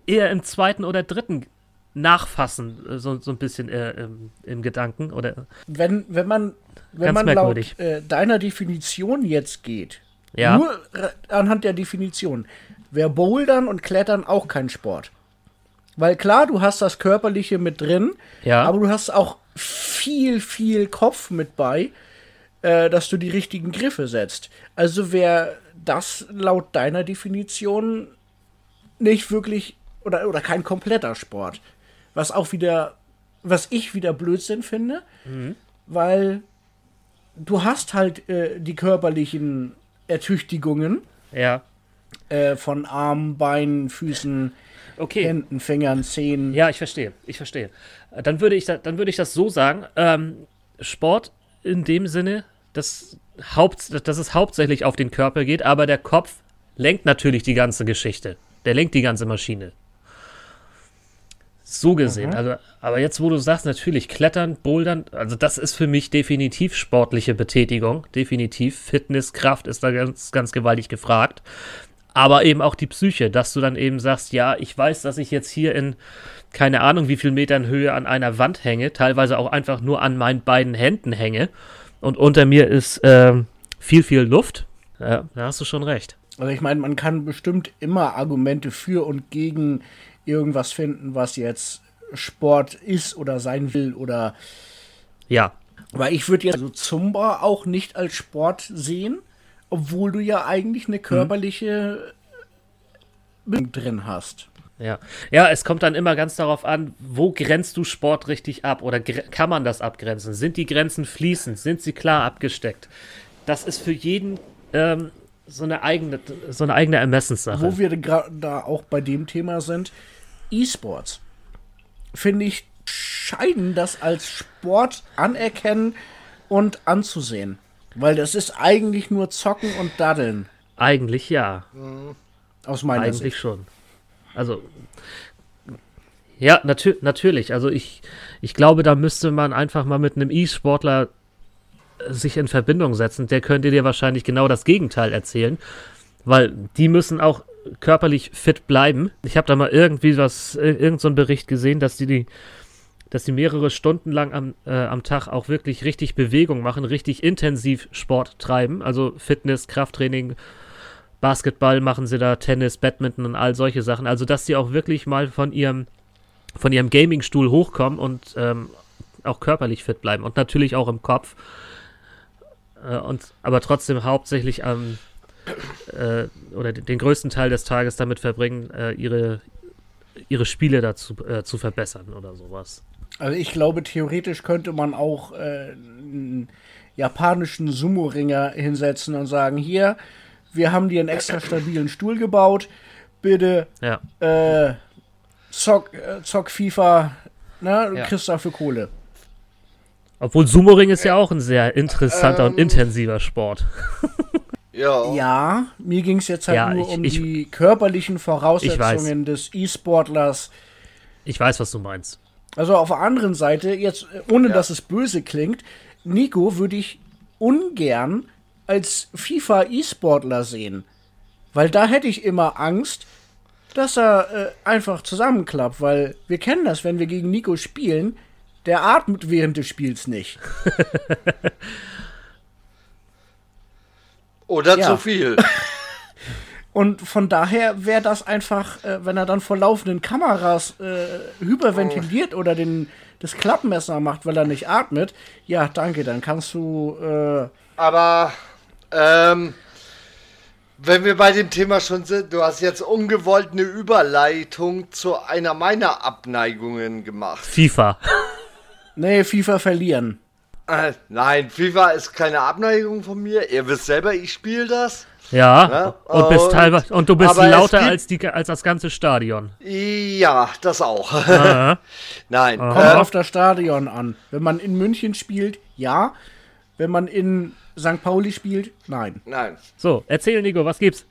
eher im zweiten oder dritten Nachfassen, äh, so, so ein bisschen äh, im, im, Gedanken. Oder wenn, wenn man, wenn man laut äh, deiner Definition jetzt geht, ja. nur anhand der Definition, wäre Bouldern und Klettern auch kein Sport. Weil klar, du hast das Körperliche mit drin, ja. aber du hast auch viel, viel Kopf mit bei, äh, dass du die richtigen Griffe setzt. Also wäre das laut deiner Definition nicht wirklich oder, oder kein kompletter Sport. Was auch wieder, was ich wieder Blödsinn finde, mhm. weil du hast halt äh, die körperlichen Ertüchtigungen. Ja. Äh, von Armen, Beinen, Füßen, okay. Händen, Fingern, Zähnen. Ja, ich verstehe, ich verstehe. Dann würde ich, da, dann würde ich das so sagen: ähm, Sport in dem Sinne, dass, Haupt, dass es hauptsächlich auf den Körper geht, aber der Kopf lenkt natürlich die ganze Geschichte. Der lenkt die ganze Maschine. So gesehen. Mhm. Also, aber jetzt, wo du sagst, natürlich Klettern, Bouldern, also das ist für mich definitiv sportliche Betätigung. Definitiv. Fitness, Kraft ist da ganz, ganz gewaltig gefragt. Aber eben auch die Psyche, dass du dann eben sagst, ja, ich weiß, dass ich jetzt hier in keine Ahnung wie viel Metern Höhe an einer Wand hänge, teilweise auch einfach nur an meinen beiden Händen hänge und unter mir ist äh, viel, viel Luft. Ja, da hast du schon recht. Also ich meine, man kann bestimmt immer Argumente für und gegen irgendwas finden, was jetzt Sport ist oder sein will oder. Ja. Weil ich würde jetzt also Zumba auch nicht als Sport sehen, obwohl du ja eigentlich eine körperliche mhm. drin hast. Ja. ja, es kommt dann immer ganz darauf an, wo grenzt du Sport richtig ab oder kann man das abgrenzen? Sind die Grenzen fließend? Sind sie klar abgesteckt? Das ist für jeden ähm, so eine eigene, so eine eigene Ermessenssache. Wo wir da auch bei dem Thema sind, E-Sports. Finde ich scheiden das als Sport anerkennen und anzusehen. Weil das ist eigentlich nur Zocken und Daddeln. Eigentlich ja. Aus meiner eigentlich Sicht. Eigentlich schon. Also, ja, natür natürlich. Also ich, ich glaube, da müsste man einfach mal mit einem E-Sportler sich in Verbindung setzen. Der könnte dir wahrscheinlich genau das Gegenteil erzählen. Weil die müssen auch körperlich fit bleiben. Ich habe da mal irgendwie was, irgendeinen so Bericht gesehen, dass die, die dass die mehrere Stunden lang am, äh, am Tag auch wirklich richtig Bewegung machen, richtig intensiv Sport treiben, also Fitness, Krafttraining, Basketball machen sie da, Tennis, Badminton und all solche Sachen. Also dass sie auch wirklich mal von ihrem von ihrem Gamingstuhl hochkommen und ähm, auch körperlich fit bleiben und natürlich auch im Kopf. Äh, und aber trotzdem hauptsächlich am äh, oder den größten Teil des Tages damit verbringen, äh, ihre, ihre Spiele dazu äh, zu verbessern oder sowas. Also ich glaube, theoretisch könnte man auch äh, einen japanischen Sumo-Ringer hinsetzen und sagen, hier, wir haben dir einen extra stabilen Stuhl gebaut, bitte ja. äh, zock, äh, zock FIFA, ne, du ja. kriegst dafür Kohle. Obwohl Sumo-Ring ist ja auch ein sehr interessanter ähm, und intensiver Sport. [LAUGHS] Ja. Ja, mir ging es jetzt halt Ja, nur ich- um ich- die körperlichen Voraussetzungen des E-Sportlers. Ich weiß, was du meinst. Also auf der anderen Seite, jetzt äh, ohne dass es böse klingt, Nico würde ich ungern als FIFA E-Sportler sehen. Weil da hätte ich immer Angst, dass er äh, einfach zusammenklappt, weil wir kennen das, wenn wir gegen Nico spielen, der atmet während des Spiels nicht. [LAUGHS] Oder Ja. zu viel. [LAUGHS] Und von daher wäre das einfach, äh, wenn er dann vor laufenden Kameras äh, hyperventiliert oder den, das Klappmesser macht, weil er nicht atmet, ja, danke, dann kannst du äh, Aber ähm, wenn wir bei dem Thema schon sind, du hast jetzt ungewollt eine Überleitung zu einer meiner Abneigungen gemacht. FIFA. [LAUGHS] Nee, FIFA verlieren. Äh, nein, FIFA ist keine Abneigung von mir. Ihr wisst selber, ich spiele das. Ja. Ja, Und bist teilweise und du bist lauter gibt- als die als das ganze Stadion. Ja, das auch. Aha. [LAUGHS] nein. Kommt Äh, auf das Stadion an. Wenn man in München spielt, ja. Wenn man in St. Pauli spielt, nein. nein. So, erzähl Nico, was gibt's?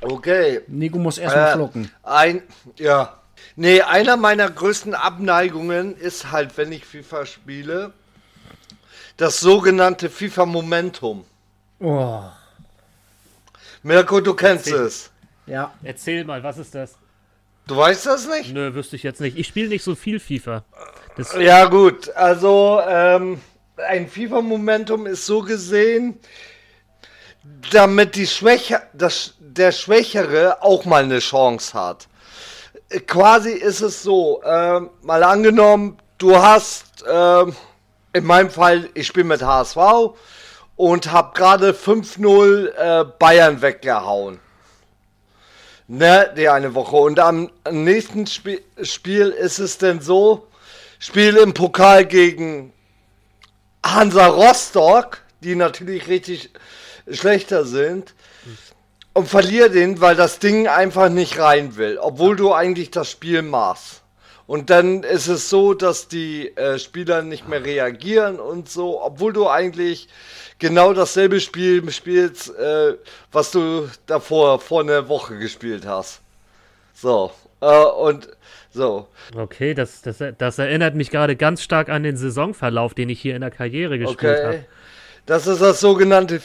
Okay. Nico muss erstmal Äh, schlucken. Ein, ja. Nee, einer meiner größten Abneigungen ist halt, wenn ich FIFA spiele, das sogenannte FIFA Momentum. Oh. Mirko, du kennst es. Ja. Erzähl mal, was ist das? Du weißt das nicht? Nö, wüsste ich jetzt nicht. Ich spiele nicht so viel FIFA. Das, Ja, gut. Also, ähm, ein FIFA-Momentum ist so gesehen, damit die Schwäche, das, der Schwächere auch mal eine Chance hat. Äh, Quasi ist es so, ähm, mal angenommen, du hast, ähm, in meinem Fall, ich spiele mit HSV und habe gerade 5-0 äh, Bayern weggehauen. Ne, die eine Woche. Und am nächsten Spiel, Spiel ist es denn so, Spiel im Pokal gegen Hansa Rostock, die natürlich richtig schlechter sind, und verliere den, weil das Ding einfach nicht rein will, obwohl du eigentlich das Spiel machst. Und dann ist es so, dass die äh, Spieler nicht mehr reagieren und so, obwohl du eigentlich genau dasselbe Spiel spielst, äh, was du davor vor einer Woche gespielt hast. So, äh, und so. okay, das, das, das erinnert mich gerade ganz stark an den Saisonverlauf, den ich hier in der Karriere gespielt Okay. habe. Das ist das sogenannte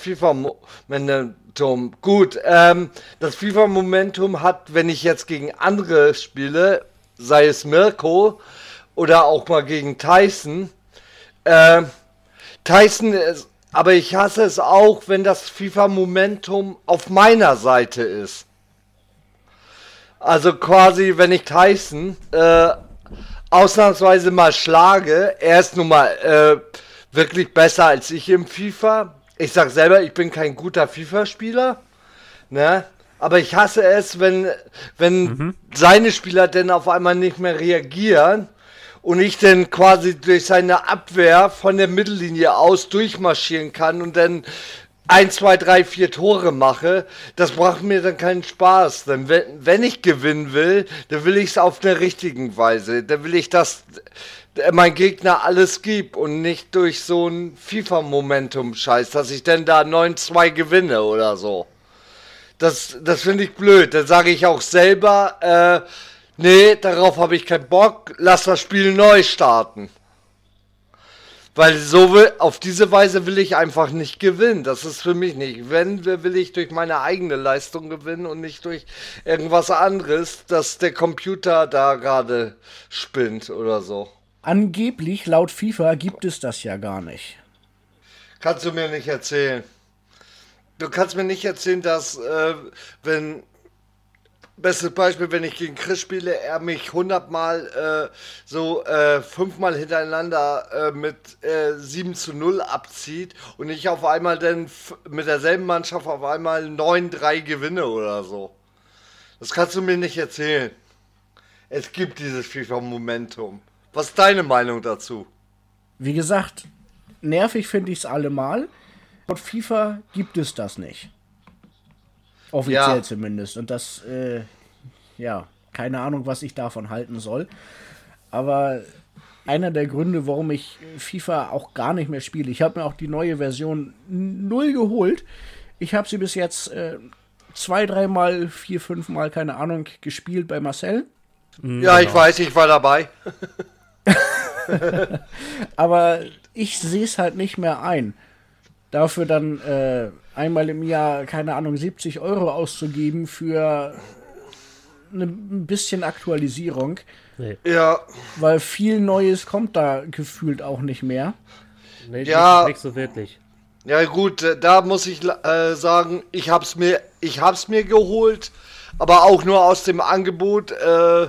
FIFA-Momentum. Gut, ähm, das FIFA-Momentum hat, wenn ich jetzt gegen andere spiele, sei es Mirko oder auch mal gegen Tyson, ähm, Tyson ist, aber ich hasse es auch, wenn das FIFA-Momentum auf meiner Seite ist. Also quasi, wenn ich Tyson äh, ausnahmsweise mal schlage, er ist nun mal äh, wirklich besser als ich im FIFA. Ich sag selber, ich bin kein guter FIFA-Spieler, ne? Aber ich hasse es, wenn, wenn seine Spieler denn auf einmal nicht mehr reagieren und ich dann quasi durch seine Abwehr von der Mittellinie aus durchmarschieren kann und dann 1, 2, 3, 4 Tore mache, das macht mir dann keinen Spaß. Denn wenn, wenn ich gewinnen will, dann will ich es auf der richtigen Weise. Dann will ich, dass äh, mein Gegner alles gibt und nicht durch so ein FIFA-Momentum-Scheiß, dass ich dann da 9-2 gewinne oder so. Das, das finde ich blöd. Dann sage ich auch selber, äh, nee, darauf habe ich keinen Bock, lass das Spiel neu starten. Weil so will, auf diese Weise will ich einfach nicht gewinnen. Das ist für mich nicht. Wenn, will ich durch meine eigene Leistung gewinnen und nicht durch irgendwas anderes, dass der Computer da gerade spinnt oder so. Angeblich, laut FIFA, gibt es das ja gar nicht. Kannst du mir nicht erzählen. Du kannst mir nicht erzählen, dass, äh, wenn, bestes Beispiel, wenn ich gegen Chris spiele, er mich hundertmal, äh, so, äh, fünfmal hintereinander äh, mit äh, 7 zu 0 abzieht und ich auf einmal dann mit derselben Mannschaft auf einmal 9-3 gewinne oder so. Das kannst du mir nicht erzählen. Es gibt dieses FIFA-Momentum. Was ist deine Meinung dazu? Wie gesagt, nervig finde ich es allemal. Laut FIFA gibt es das nicht. Offiziell Ja. zumindest. Und das, äh, ja, keine Ahnung, was ich davon halten soll. Aber einer der Gründe, warum ich FIFA auch gar nicht mehr spiele, ich habe mir auch die neue Version null geholt, Ich habe sie bis jetzt äh, zwei, dreimal, vier, fünfmal, keine Ahnung, gespielt bei Marcel. Ja, ich weiß, ich war dabei. [LAUGHS] Aber ich sehe es halt nicht mehr ein. Dafür dann äh, einmal im Jahr, keine Ahnung, 70 Euro auszugeben für eine, ein bisschen Aktualisierung. Nee, Ja, Weil viel Neues kommt da gefühlt auch nicht mehr. nee Ja. nicht, nicht so wirklich. ja gut, äh, da muss ich äh, sagen, ich hab's mir, ich hab's mir geholt, aber auch nur aus dem Angebot, äh,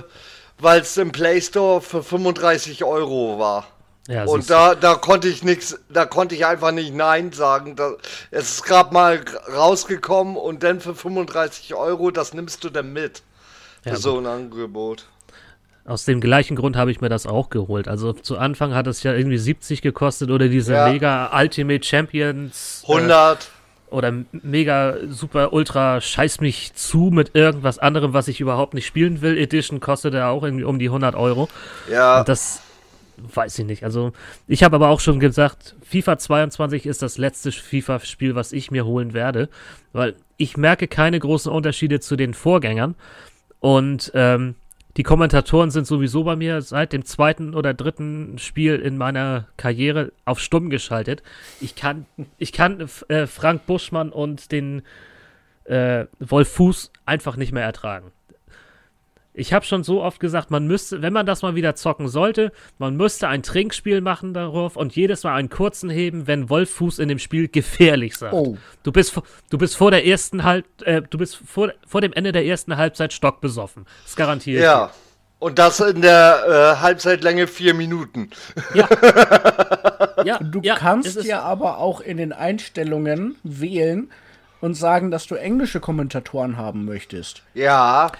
weil es im Play Store für 35 Euro war. Ja, Und da, da konnte ich nichts, da konnte ich einfach nicht Nein sagen. Da, es ist gerade mal rausgekommen und dann für 35 Euro, das nimmst du dann mit. Ja, für so ein Angebot. Aus dem gleichen Grund habe ich mir das auch geholt. Also zu Anfang hat es ja irgendwie 70 gekostet oder diese Ja. mega Ultimate Champions. äh, 100. oder mega super ultra scheiß mich zu mit irgendwas anderem, was ich überhaupt nicht spielen will. Edition kostet ja auch irgendwie um die 100 Euro. ja, Und das weiß ich nicht. Also ich habe aber auch schon gesagt, FIFA 22 ist das letzte FIFA-Spiel, was ich mir holen werde, weil ich merke keine großen Unterschiede zu den Vorgängern und ähm, die Kommentatoren sind sowieso bei mir seit dem zweiten oder dritten Spiel in meiner Karriere auf stumm geschaltet. Ich kann, ich kann äh, Frank Buschmann und den äh, Wolf Fuß einfach nicht mehr ertragen. Ich habe schon so oft gesagt, man müsste, wenn man das mal wieder zocken sollte, man müsste ein Trinkspiel machen darauf und jedes Mal einen kurzen heben, wenn Wolf Fuß in dem Spiel gefährlich sagt. Oh. Du bist, vor- du bist vor der ersten Halb, äh, du bist vor, vor dem Ende der ersten Halbzeit stockbesoffen. Das garantiere ich. ja. Und das in der äh, Halbzeitlänge vier Minuten. dir. [LAUGHS] Ja, Du ja, kannst ja aber auch in den Einstellungen wählen und sagen, dass du englische Kommentatoren haben möchtest. Ja,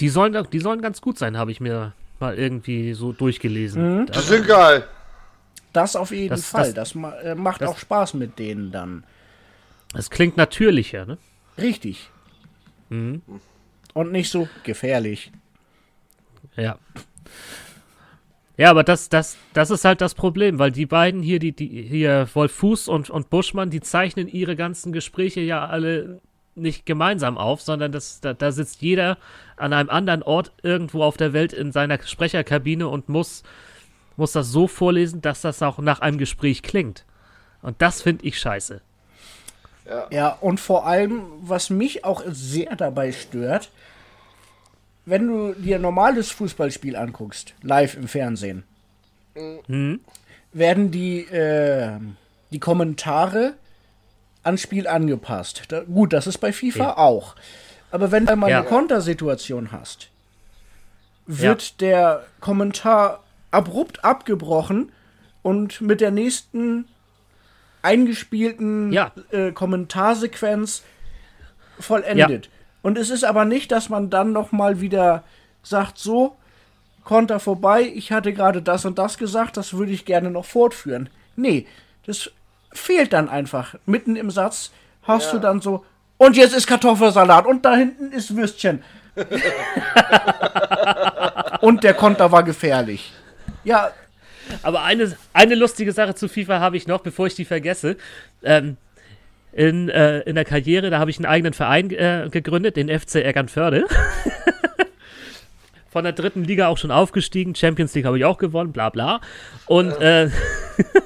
Die sollen, die sollen ganz gut sein, habe ich mir mal irgendwie so durchgelesen. die sind geil. Das auf jeden Das- Fall. das- Das, äh, macht das- auch Spaß mit denen dann. Es klingt natürlicher, ne? Richtig. Mhm. Und nicht so gefährlich. Ja. Ja, aber das, das, das ist halt das Problem, weil die beiden hier, die, die hier, Wolf Fuß und, und Buschmann, die zeichnen ihre ganzen Gespräche ja alle nicht gemeinsam auf, sondern das, da, da sitzt jeder an einem anderen Ort irgendwo auf der Welt in seiner Sprecherkabine und muss, muss das so vorlesen, dass das auch nach einem Gespräch klingt. Und das finde ich scheiße. Ja, und vor allem, was mich auch sehr dabei stört, wenn du dir ein normales Fußballspiel anguckst, live im Fernsehen, werden die, äh, die Kommentare ans Spiel angepasst. Da, gut, das ist bei FIFA Ja. auch. Aber wenn du mal Ja. eine Kontersituation hast, wird der Kommentar abrupt abgebrochen und mit der nächsten eingespielten Ja. äh, Kommentarsequenz vollendet. Und es ist aber nicht, dass man dann noch mal wieder sagt, so, Konter vorbei, ich hatte gerade das und das gesagt, das würde ich gerne noch fortführen. Nee, das fehlt dann einfach. Mitten im Satz hast du dann so, und jetzt ist Kartoffelsalat und da hinten ist Würstchen. [LAUGHS] und der Konter war gefährlich. Ja, Aber eine, eine lustige Sache zu FIFA habe ich noch, bevor ich die vergesse. Ähm, in, äh, in der Karriere, da habe ich einen eigenen Verein äh, gegründet, den FC Eckernförde. [LAUGHS] Von der dritten Liga auch schon aufgestiegen, Champions League habe ich auch gewonnen, bla bla. Und äh, [LAUGHS]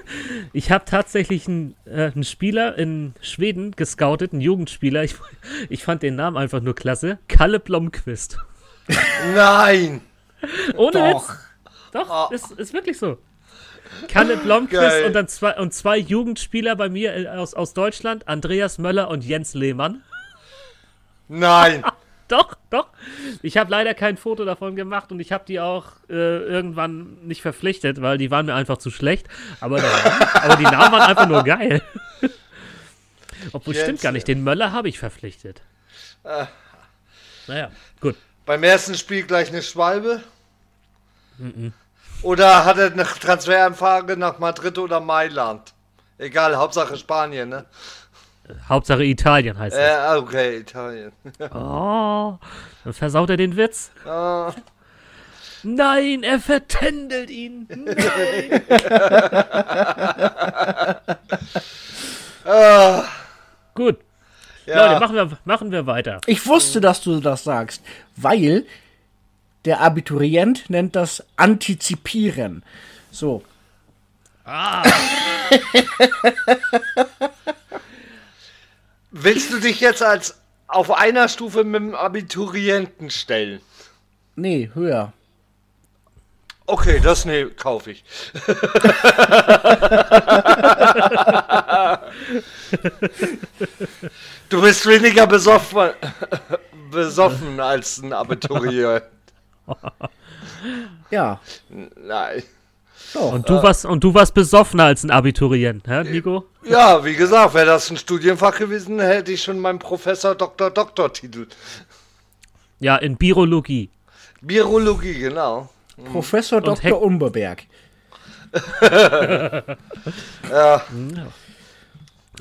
ich habe tatsächlich einen, äh, einen Spieler in Schweden gescoutet, einen Jugendspieler. Ich, ich fand den Namen einfach nur klasse. Kalle Blomqvist. Nein. Ohne Doch. Witz. Doch, ist, ist wirklich so. Kalle Blomqvist Geil. und dann zwei, und zwei Jugendspieler bei mir äh, aus, aus Deutschland, Andreas Möller und Jens Lehmann. Nein. [LAUGHS] Doch, doch. Ich habe leider kein Foto davon gemacht und ich habe die auch äh, irgendwann nicht verpflichtet, weil die waren mir einfach zu schlecht. Aber, der, [LAUGHS] aber die Namen waren einfach nur geil. [LAUGHS] Obwohl, Jens- stimmt gar nicht. Den Möller habe ich verpflichtet. Naja, gut. Beim ersten Spiel gleich eine Schwalbe? Oder hat er eine Transferanfrage nach Madrid oder Mailand? Egal, Hauptsache Spanien, ne? Hauptsache Italien heißt es. Äh, okay, Italien. [LAUGHS] Oh, dann versaut er den Witz. Ah, Nein, er vertändelt ihn. Nein. [LAUGHS] ah, Gut. Ja. Leute, machen wir, machen wir weiter. Ich wusste, dass du das sagst, weil der Abiturient nennt das Antizipieren. So. [LAUGHS] Willst du dich jetzt als auf einer Stufe mit dem Abiturienten stellen? Nee, höher. Okay, das ne, kaufe ich. [LAUGHS] du bist weniger besoffen, besoffen als ein Abiturient. Ja. Nein. Doch. Und du, warst, und du warst besoffener als ein Abiturient, hä, Nico? Ja, wie gesagt, wäre das ein Studienfach gewesen, hätte ich schon meinen Professor Dr. Doktor Titel. Ja, in Birologie. Virologie, genau. Professor Und Dr. Umberberg. [LAUGHS] Ja,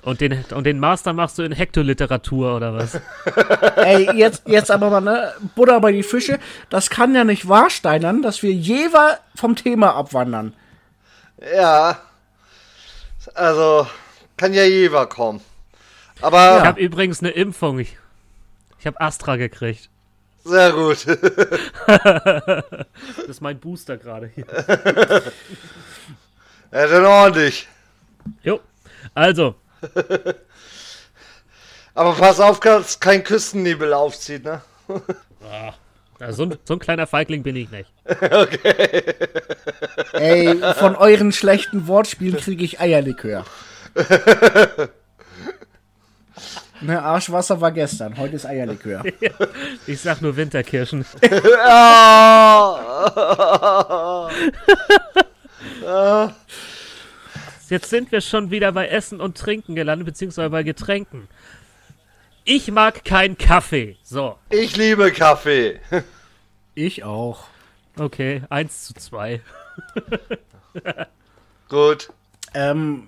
Und den, und den Master machst du in Hektoliteratur oder was? [LAUGHS] Ey, jetzt, jetzt aber mal, ne? Butter bei die Fische. Das kann ja nicht wahr steinern, dass wir jeweils vom Thema abwandern. ja. Also, kann ja jeder kommen. Ich Aber habe übrigens eine Impfung. Ich, ich habe Astra gekriegt. sehr gut. [LAUGHS] Das ist mein Booster gerade hier. [LAUGHS] ja, dann ordentlich. Jo. Also, [LAUGHS] Aber pass auf, dass kein Küstennebel aufzieht, ne? ja, so, ein, so ein kleiner Feigling bin ich nicht. [LAUGHS] Ey, von euren schlechten Wortspielen kriege ich Eierlikör. [LAUGHS] Ne, Arschwasser war gestern, heute ist Eierlikör. Ich sag nur Winterkirschen. Jetzt sind wir schon wieder bei Essen und Trinken gelandet, beziehungsweise bei Getränken. Ich mag keinen Kaffee. So, Ich liebe Kaffee. [LAUGHS] Ich auch. okay, 1 zu 2. [LAUGHS] Gut. Ähm,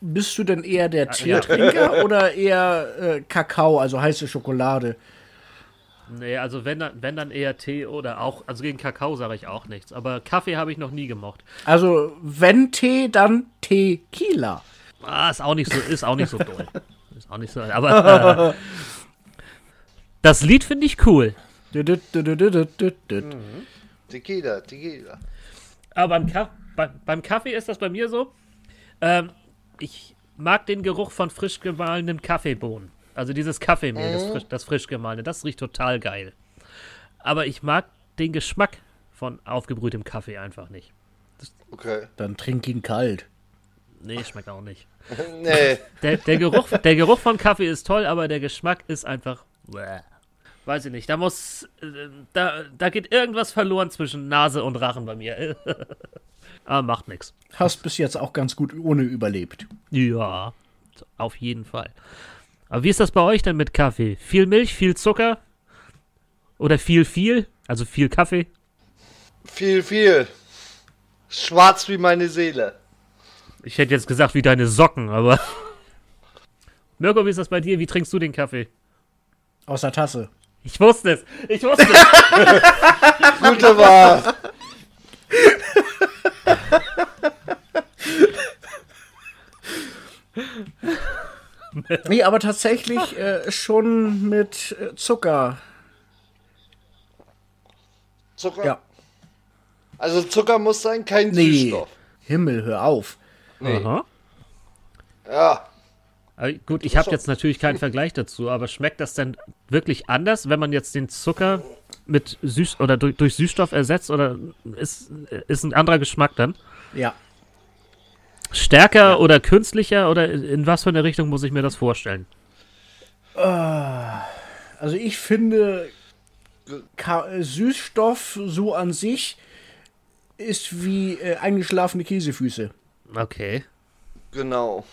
bist du denn eher der Teetrinker oder eher äh, Kakao, also heiße Schokolade? Nee, also wenn dann, wenn dann eher Tee oder auch, also gegen Kakao sage ich auch nichts. Aber Kaffee habe ich noch nie gemocht. Also, wenn Tee, dann Tequila. Ah, ist auch nicht so, ist auch nicht so doll. [LAUGHS] Ist auch nicht so, aber äh, das Lied finde ich cool. Düdüt. Tequila, Tequila. Aber beim, Ka bei, beim Kaffee ist das bei mir so. Ähm, ich mag den Geruch von frisch gemahlenen Kaffeebohnen. Also dieses Kaffeemehl, das, frisch, das frisch gemahlene, das riecht total geil. Aber ich mag den Geschmack von aufgebrühtem Kaffee einfach nicht. Okay. Dann trink ihn kalt. Nee, schmeckt auch nicht. [LAUGHS] Nee. Der, der, Geruch, der Geruch von Kaffee ist toll, aber der Geschmack ist einfach. Bäh. Weiß ich nicht. Da muss. äh, Da, da geht irgendwas verloren zwischen Nase und Rachen bei mir. [LAUGHS] aber macht nichts. Hast bis jetzt auch ganz gut ohne überlebt. Ja, auf jeden Fall. Aber wie ist das bei euch denn mit Kaffee? Viel Milch, viel Zucker? Oder viel, viel? Also viel Kaffee? Viel, viel. Schwarz wie meine Seele. Ich hätte jetzt gesagt, wie deine Socken, aber. [LAUGHS] Mirko, wie ist das bei dir? Wie trinkst du den Kaffee? Aus der Tasse. Ich wusste es. Ich wusste es. [LAUGHS] Gute Wahl. [LAUGHS] Nee, aber tatsächlich äh, schon mit äh, Zucker. Zucker? Ja. Also Zucker muss sein, kein Nee. Süßstoff. Himmel, hör auf. Nee. Aha. Ja. Aber gut, ich habe jetzt natürlich keinen Vergleich dazu, aber schmeckt das denn wirklich anders, wenn man jetzt den Zucker mit Süß oder durch, durch Süßstoff ersetzt oder ist, ist ein anderer Geschmack dann? Ja. Stärker oder künstlicher oder in, was für eine Richtung muss ich mir das vorstellen? Also ich finde, äh, Süßstoff so an sich ist wie äh, eingeschlafene Käsefüße. Okay. Genau.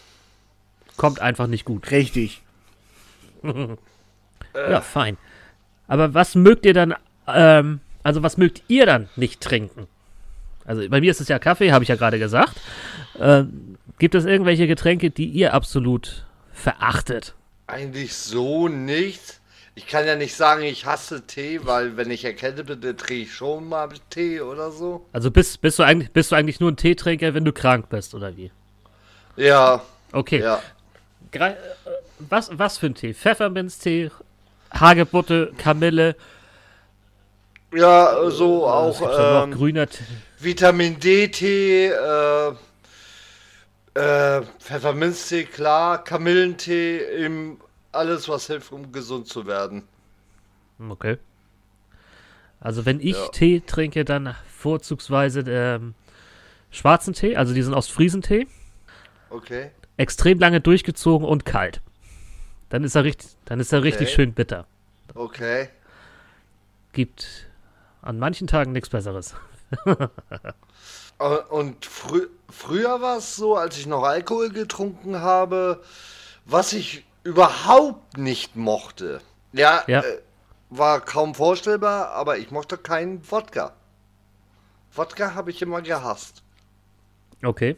Kommt einfach nicht gut. Richtig. [LAUGHS] Ja, fein. Aber was mögt ihr dann, ähm, also was mögt ihr dann nicht trinken? Also bei mir ist es ja Kaffee, habe ich ja gerade gesagt. Ähm, gibt es irgendwelche Getränke, die ihr absolut verachtet? Eigentlich so nicht. Ich kann ja nicht sagen, ich hasse Tee, weil wenn ich erkältet bin, dann trinke ich schon mal Tee oder so. Also bist, bist, du eigentlich, bist du eigentlich nur ein Teetrinker, wenn du krank bist, oder wie? Ja, Okay. ja. Äh, was, was für ein Tee? Pfefferminztee, Hagebutte, Kamille, Ja, so was auch ähm, grüner Tee. Vitamin D-Tee, äh, äh, Pfefferminztee, klar, Kamillentee, eben alles, was hilft, um gesund zu werden. Okay. Also wenn ich Ja. Tee trinke, dann vorzugsweise ähm, schwarzen Tee, also diesen Ostfriesentee. Okay. Extrem lange durchgezogen und kalt. Dann ist er richtig, dann ist er richtig Okay. schön bitter. Okay. Gibt an manchen Tagen nichts Besseres. [LAUGHS] Äh, Und frü früher war es so, als ich noch Alkohol getrunken habe, was ich überhaupt nicht mochte. Ja, Ja. Äh, war kaum vorstellbar, aber ich mochte keinen Wodka. Wodka habe ich immer gehasst. Okay.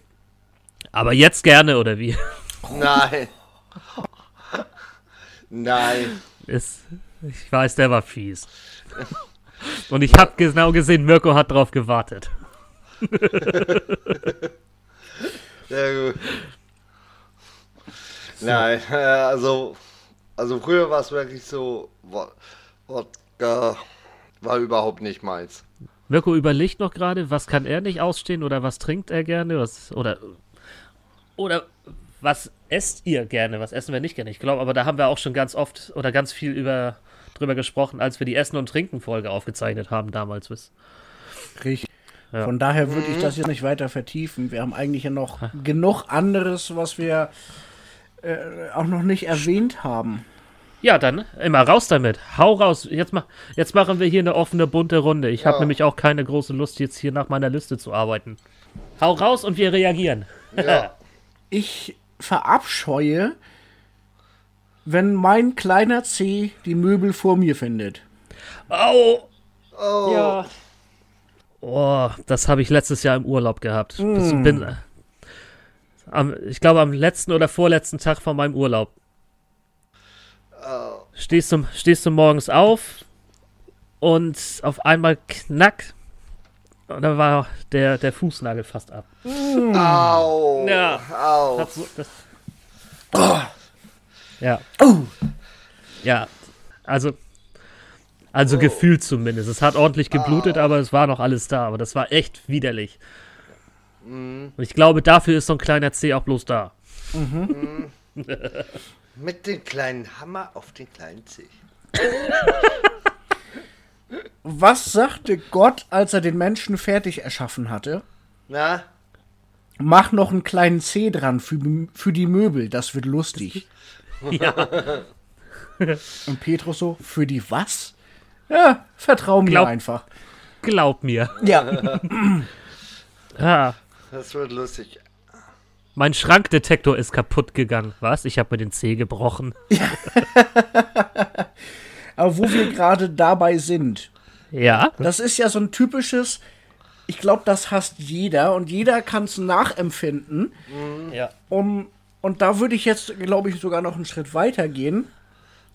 Aber jetzt gerne, oder wie? [LAUGHS] Nein. Nein. Ist, ich weiß, der war fies. Und ich habe genau gesehen, Mirko hat drauf gewartet. Sehr gut. Nein, äh, also, also früher war es wirklich so, Wo- Wodka war überhaupt nicht meins. Mirko überlegt noch gerade, was kann er nicht ausstehen oder was trinkt er gerne? Was, oder, oder was esst ihr gerne? Was essen wir nicht gerne? Ich glaube, aber da haben wir auch schon ganz oft oder ganz viel über, drüber gesprochen, als wir die Essen- und Trinken-Folge aufgezeichnet haben damals. Richtig. Ja. Von daher würde ich das jetzt nicht weiter vertiefen. Wir haben eigentlich ja noch genug anderes, was wir äh, auch noch nicht erwähnt haben. Ja, dann immer raus damit. Hau raus. Jetzt, mach, jetzt machen wir hier eine offene, bunte Runde. Ich habe Ja. nämlich auch keine große Lust, jetzt hier nach meiner Liste zu arbeiten. Hau raus und wir reagieren. Ja. [LAUGHS] Ich verabscheue, wenn mein kleiner C die Möbel vor mir findet. Au! Oh, Ja. Oh, das habe ich letztes Jahr im Urlaub gehabt. Bis, bin, äh, am, ich glaube, am letzten oder vorletzten Tag von meinem Urlaub. Stehst du, stehst du morgens auf und auf einmal knack. Und da war der, der Fußnagel fast ab. Au. Ja. Au. Das, das, Ja. Ja. Also. Also gefühlt zumindest. Es hat ordentlich geblutet, aber es war noch alles da. Aber das war echt widerlich. Und ich glaube, dafür ist so ein kleiner C auch bloß da. [LAUGHS] Mit dem kleinen Hammer auf den kleinen Zeh. Was sagte Gott, als er den Menschen fertig erschaffen hatte? Na? Mach noch einen kleinen C dran für, für die Möbel, das wird lustig. [LAUGHS] Ja. Und Petrus so, für die was? Ja, vertrau mir Glaub- einfach. Glaub mir. Ja, [LAUGHS] Ah, Das wird lustig. mein Schrankdetektor ist kaputt gegangen. Was? Ich habe mir den C gebrochen. [LAUGHS] aber wo wir gerade dabei sind, Ja. das ist ja so ein typisches, ich glaube, das hasst jeder und jeder kann es nachempfinden. ja. Um, und da würde ich jetzt, glaube ich, sogar noch einen Schritt weiter gehen.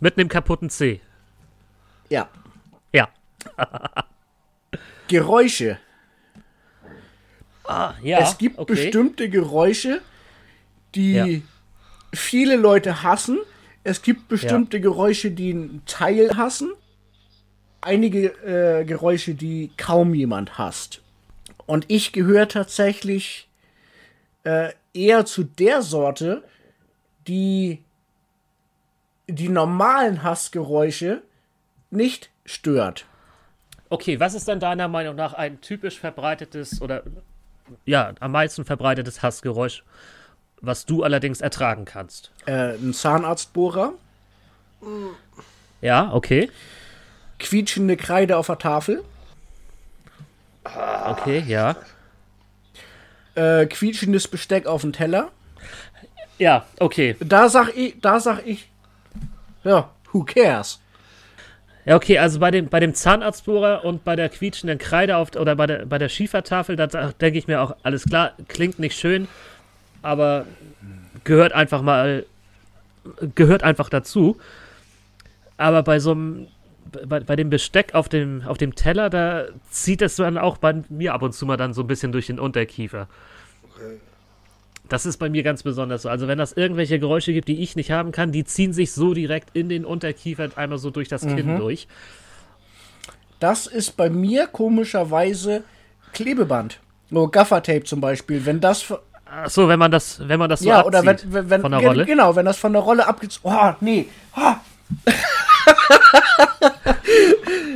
Mit einem kaputten C. Ja, Ja. Geräusche. Ah, ja. es gibt okay. bestimmte Geräusche, die Ja. viele Leute hassen. Es gibt bestimmte Geräusche, die einen Teil hassen. Einige äh, Geräusche, die kaum jemand hasst. Und ich gehöre tatsächlich äh, eher zu der Sorte, die die normalen Hassgeräusche nicht stört. Okay, was ist dann deiner Meinung nach ein typisch verbreitetes oder ja, am meisten verbreitetes Hassgeräusch, was du allerdings ertragen kannst? Äh, ein Zahnarztbohrer, Ja, okay. quietschende Kreide auf der Tafel, Okay, ja. äh, quietschendes Besteck auf dem Teller. Ja, okay. Da sag ich, da sag ich, ja, who cares? Ja, okay, also bei dem, bei dem Zahnarztbohrer und bei der quietschenden Kreide auf, oder bei der, bei der Schiefertafel, da denke ich mir auch, alles klar, klingt nicht schön, aber gehört einfach mal, gehört einfach dazu. Aber bei so einem, bei, bei dem Besteck auf dem, auf dem Teller, da zieht es dann auch bei mir ab und zu mal dann so ein bisschen durch den Unterkiefer. Das ist bei mir ganz besonders so. Also wenn das irgendwelche Geräusche gibt, die ich nicht haben kann, die ziehen sich so direkt in den Unterkiefer einmal so durch das Kinn Mhm. durch. Das ist bei mir komischerweise Klebeband. Nur Gaffertape zum Beispiel. Wenn das. Ach so, wenn man das, wenn man das so ja, abzieht oder wenn, wenn, wenn von der Rolle. Genau, wenn das von der Rolle abgezogen. Oh, nee. Ah. [LAUGHS]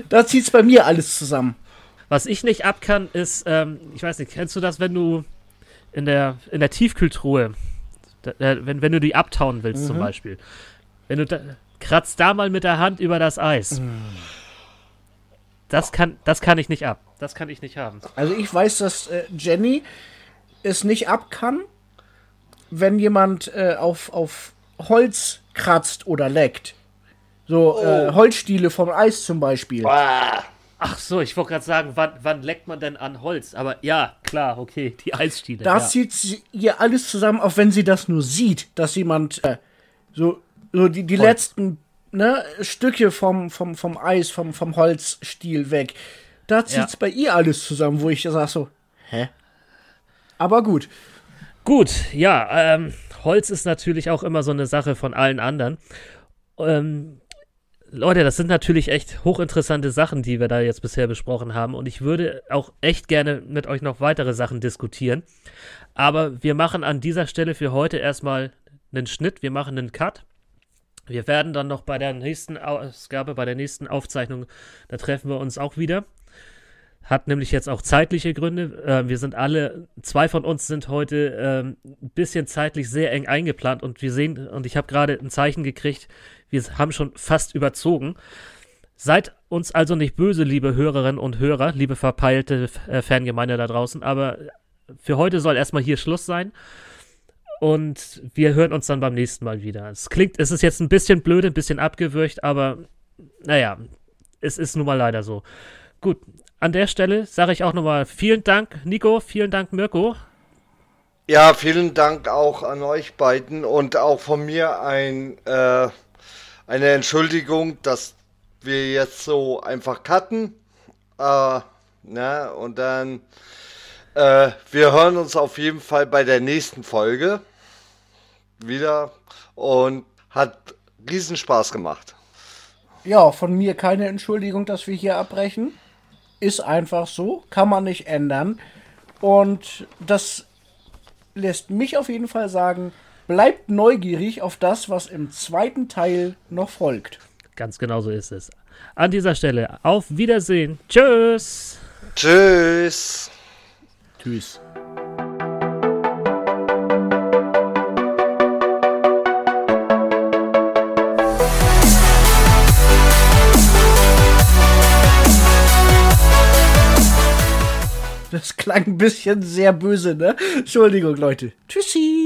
da zieht's bei mir alles zusammen. Was ich nicht ab kann, ist, ähm, ich weiß nicht, kennst du das, wenn du in der, in der Tiefkühltruhe, da, äh, wenn, wenn du die abtauen willst Mhm. zum Beispiel, wenn du da, kratzt da mal mit der Hand über das Eis. Mhm. Das kann, das kann ich nicht ab. Das kann ich nicht haben. Also ich weiß, dass äh, Jenny es nicht ab kann, wenn jemand äh, auf, auf Holz kratzt oder leckt. So äh, Holzstiele vom Eis zum Beispiel. Ah, Ach so, ich wollte gerade sagen, wann, wann leckt man denn an Holz? Aber ja, klar, okay, die Eisstiele. Da ja. zieht sie ihr alles zusammen, auch wenn sie das nur sieht, dass jemand äh, so, so die, die letzten ne, Stücke vom, vom, vom Eis, vom, vom Holzstiel weg. Da zieht's Ja. bei ihr alles zusammen, wo ich sag so, hä? Aber gut. Gut, ja, ähm, Holz ist natürlich auch immer so eine Sache von allen anderen. Ähm, Leute, das sind natürlich echt hochinteressante Sachen, die wir da jetzt bisher besprochen haben. Und ich würde auch echt gerne mit euch noch weitere Sachen diskutieren. Aber wir machen an dieser Stelle für heute erstmal einen Schnitt. Wir machen einen Cut. Wir werden dann noch bei der nächsten Ausgabe, bei der nächsten Aufzeichnung, da treffen wir uns auch wieder. Hat nämlich jetzt auch zeitliche Gründe. Äh, wir sind alle, zwei von uns sind heute ähm, ein bisschen zeitlich sehr eng eingeplant und wir sehen, und ich habe gerade ein Zeichen gekriegt, wir haben schon fast überzogen. Seid uns also nicht böse, liebe Hörerinnen und Hörer, liebe verpeilte äh, Fangemeinde da draußen, aber für heute soll erstmal hier Schluss sein. Und wir hören uns dann beim nächsten Mal wieder. Es klingt, es ist jetzt ein bisschen blöd, ein bisschen abgewürgt, aber naja, es ist nun mal leider so. Gut, an der Stelle sage ich auch nochmal vielen Dank, Nico, vielen Dank, Mirko. Ja, vielen Dank auch an euch beiden und auch von mir ein, äh, eine Entschuldigung, dass wir jetzt so einfach cutten. Äh, ne? Und dann, äh, wir hören uns auf jeden Fall bei der nächsten Folge wieder und hat riesen Spaß gemacht. Ja, von mir keine Entschuldigung, dass wir hier abbrechen. Ist einfach so, kann man nicht ändern. Und das lässt mich auf jeden Fall sagen, bleibt neugierig auf das, was im zweiten Teil noch folgt. Ganz genau so ist es. An dieser Stelle, auf Wiedersehen. Tschüss. Tschüss. Tschüss. Das klang ein bisschen sehr böse, ne? Entschuldigung, Leute. Tschüssi.